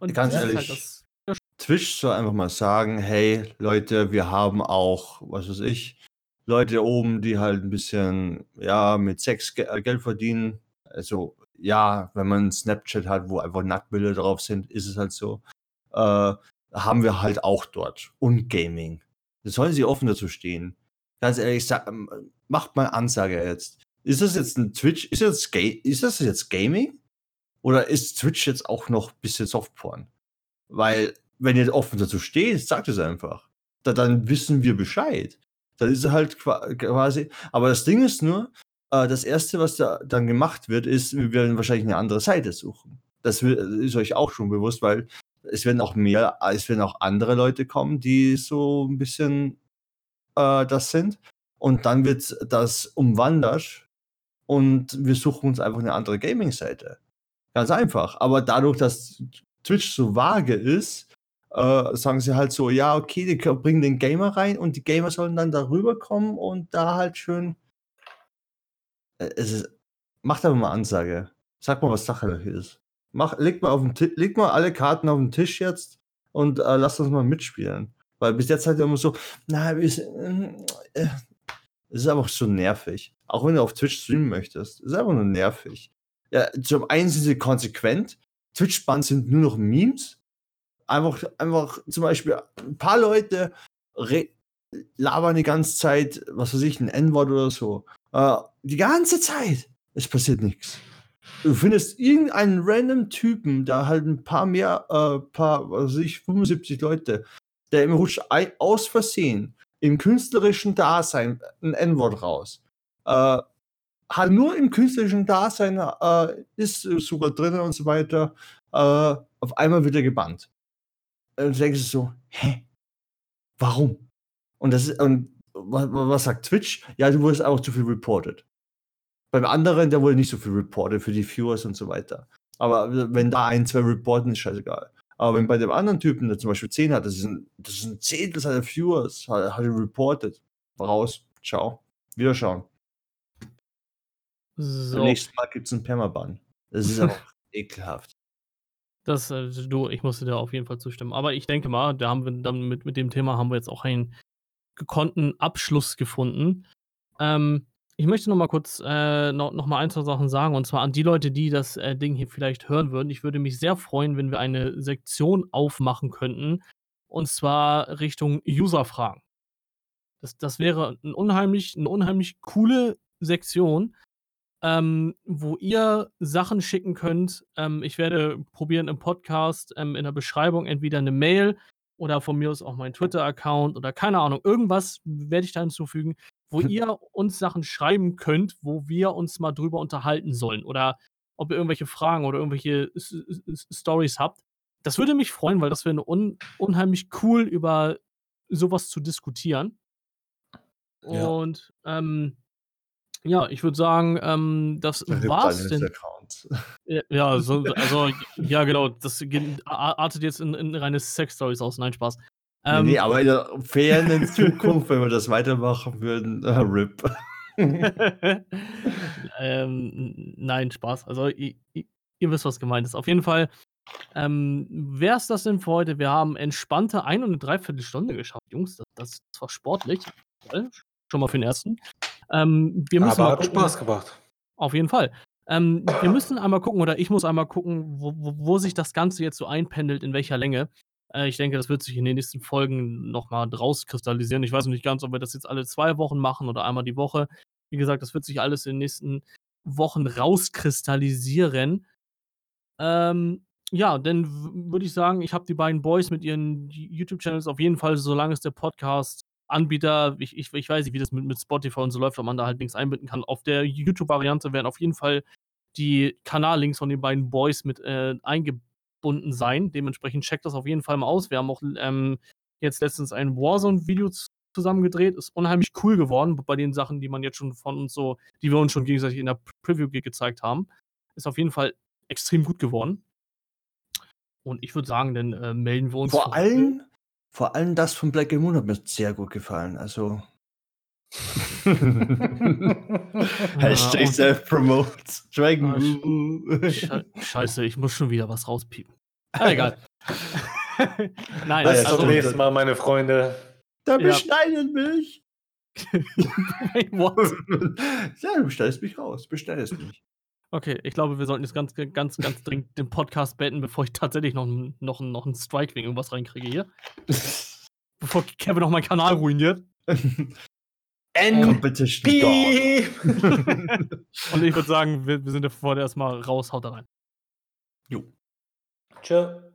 und Ganz ehrlich, halt Twitch soll einfach mal sagen, hey Leute, wir haben auch, was weiß ich, Leute oben, die halt ein bisschen, ja, mit Sex äh, Geld verdienen. Also, ja, wenn man Snapchat hat, wo einfach Nacktbilder drauf sind, ist es halt so. Äh, haben wir halt auch dort. Und Gaming. Da sollen sie offen dazu stehen. Ganz ehrlich, sag, macht mal Ansage jetzt. Ist das jetzt ein Twitch? Ist das, ist das jetzt Gaming? Oder ist Twitch jetzt auch noch ein bisschen Softporn? Weil, wenn ihr offen dazu steht, sagt es einfach. Da, dann wissen wir Bescheid. Dann ist es halt quasi. Aber das Ding ist nur, äh, das erste, was da dann gemacht wird, ist, wir werden wahrscheinlich eine andere Seite suchen. Das ist euch auch schon bewusst, weil es werden auch mehr, es werden auch andere Leute kommen, die so ein bisschen äh, das sind. und dann wird das umwandert und wir suchen uns einfach eine andere Gaming-Seite. Ganz einfach. Aber dadurch, dass Twitch so vage ist, äh, sagen sie halt so, ja, okay, die bringen den Gamer rein und die Gamer sollen dann darüber kommen und da halt schön. Äh, es ist, macht aber mal Ansage. Sag mal, was Sache ist. Mach, leg mal, auf den leg mal alle Karten auf den Tisch jetzt und äh, lass uns mal mitspielen. Weil bis jetzt halt immer so, na, äh, es ist einfach so nervig. Auch wenn du auf Twitch streamen möchtest, ist einfach nur nervig. Ja, zum einen sind sie konsequent. Twitch-Bans sind nur noch Memes. Einfach, einfach zum Beispiel ein paar Leute labern die ganze Zeit, was weiß ich, ein N-Wort oder so. Äh, die ganze Zeit. Es passiert nichts. Du findest irgendeinen random Typen, da halt ein paar mehr, äh, paar, was weiß ich, 75 Leute, der im Rutsch aus Versehen im künstlerischen Dasein ein N-Wort raus. Äh, hat nur im künstlerischen Dasein äh, ist sogar drin und so weiter. Äh, auf einmal wird er gebannt. Und du denkst so, hä? Warum? Und das ist, und was, was sagt Twitch? Ja, du wurdest auch zu viel reported. Beim anderen, der wurde nicht so viel reported für die Viewers und so weiter. Aber wenn da ein, zwei reporten, ist scheißegal. Aber wenn bei dem anderen Typen, der zum Beispiel 10 hat, das ist ein, das ist ein Zehntel seiner Viewers, hat, hat er reported. Raus, ciao, wiederschauen. So. Beim nächsten Mal gibt es einen Permaban. Das ist [laughs] auch ekelhaft. Das, äh, du, ich musste dir auf jeden Fall zustimmen. Aber ich denke mal, da haben wir dann mit, mit dem Thema haben wir jetzt auch einen gekonnten Abschluss gefunden. Ähm, ich möchte noch mal kurz äh, noch, noch mal ein, zwei Sachen sagen. Und zwar an die Leute, die das äh, Ding hier vielleicht hören würden. Ich würde mich sehr freuen, wenn wir eine Sektion aufmachen könnten. Und zwar Richtung User-Fragen. Das, das wäre ein unheimlich, eine unheimlich coole Sektion, ähm, wo ihr Sachen schicken könnt. Ähm, ich werde probieren im Podcast, ähm, in der Beschreibung entweder eine Mail oder von mir aus auch mein Twitter-Account oder keine Ahnung, irgendwas werde ich da hinzufügen, wo [laughs] ihr uns Sachen schreiben könnt, wo wir uns mal drüber unterhalten sollen oder ob ihr irgendwelche Fragen oder irgendwelche Stories habt. Das würde mich freuen, weil das wäre un unheimlich cool, über sowas zu diskutieren. Ja. Und ähm, ja, ich würde sagen, ähm, das war's denn. [laughs] Ja, ja, so, also, ja, genau, das artet jetzt in, in reine Sex-Stories aus. Nein, Spaß. Ähm, nee, aber in der fernen Zukunft, wenn wir das weitermachen würden, äh, RIP. [laughs] [laughs] ähm, nein, Spaß. Also, ihr, ihr, wisst, was gemeint ist. Auf jeden Fall ähm, wäre es das denn für heute. Wir haben entspannte ein und eine Dreiviertelstunde geschafft. Jungs, das, das war sportlich. Schon mal für den ersten. Ähm, wir müssen Aber hat Spaß gemacht. Auf jeden Fall. Ähm, wir müssen einmal gucken, oder ich muss einmal gucken, wo, wo, wo, sich das Ganze jetzt so einpendelt, in welcher Länge. Äh, ich denke, das wird sich in den nächsten Folgen nochmal rauskristallisieren. Ich weiß noch nicht ganz, ob wir das jetzt alle zwei Wochen machen oder einmal die Woche. Wie gesagt, das wird sich alles in den nächsten Wochen rauskristallisieren. Ähm, ja, dann würde ich sagen, ich habe die beiden Boys mit ihren YouTube-Channels auf jeden Fall, solange es der Podcast Anbieter, ich, ich, ich weiß nicht, wie das mit, mit Spotify und so läuft, ob man da halt Links einbinden kann. Auf der YouTube-Variante werden auf jeden Fall die Kanallinks von den beiden Boys mit äh, eingebunden sein. Dementsprechend checkt das auf jeden Fall mal aus. Wir haben auch ähm, jetzt letztens ein Warzone-Video zusammen gedreht. Ist unheimlich cool geworden bei den Sachen, die man jetzt schon von uns so, die wir uns schon gegenseitig in der Preview gezeigt haben. Ist auf jeden Fall extrem gut geworden. Und ich würde sagen, dann äh, melden wir uns. Vor allem, vor allem das von Black Moon hat mir sehr gut gefallen. Also. [laughs] Hashtag Self-Promote. Dragon. Ah, [laughs] Scheiße, ich muss schon wieder was rauspiepen. Ah, [laughs] egal. Nein, Bis also, zum nächsten Mal, meine Freunde. Da beschneidet ja. mich. Ja, du bestellst mich raus. Bestellst mich. Okay, ich glaube, wir sollten jetzt ganz, ganz, ganz dringend den Podcast beenden, bevor ich tatsächlich noch, noch, noch einen Strike wegen irgendwas reinkriege hier. [laughs] bevor Kevin noch meinen Kanal ruiniert. [laughs] N Competition [laughs] Und ich würde sagen, wir, wir sind ja vorher erstmal raus, haut da rein. Jo. Tschö.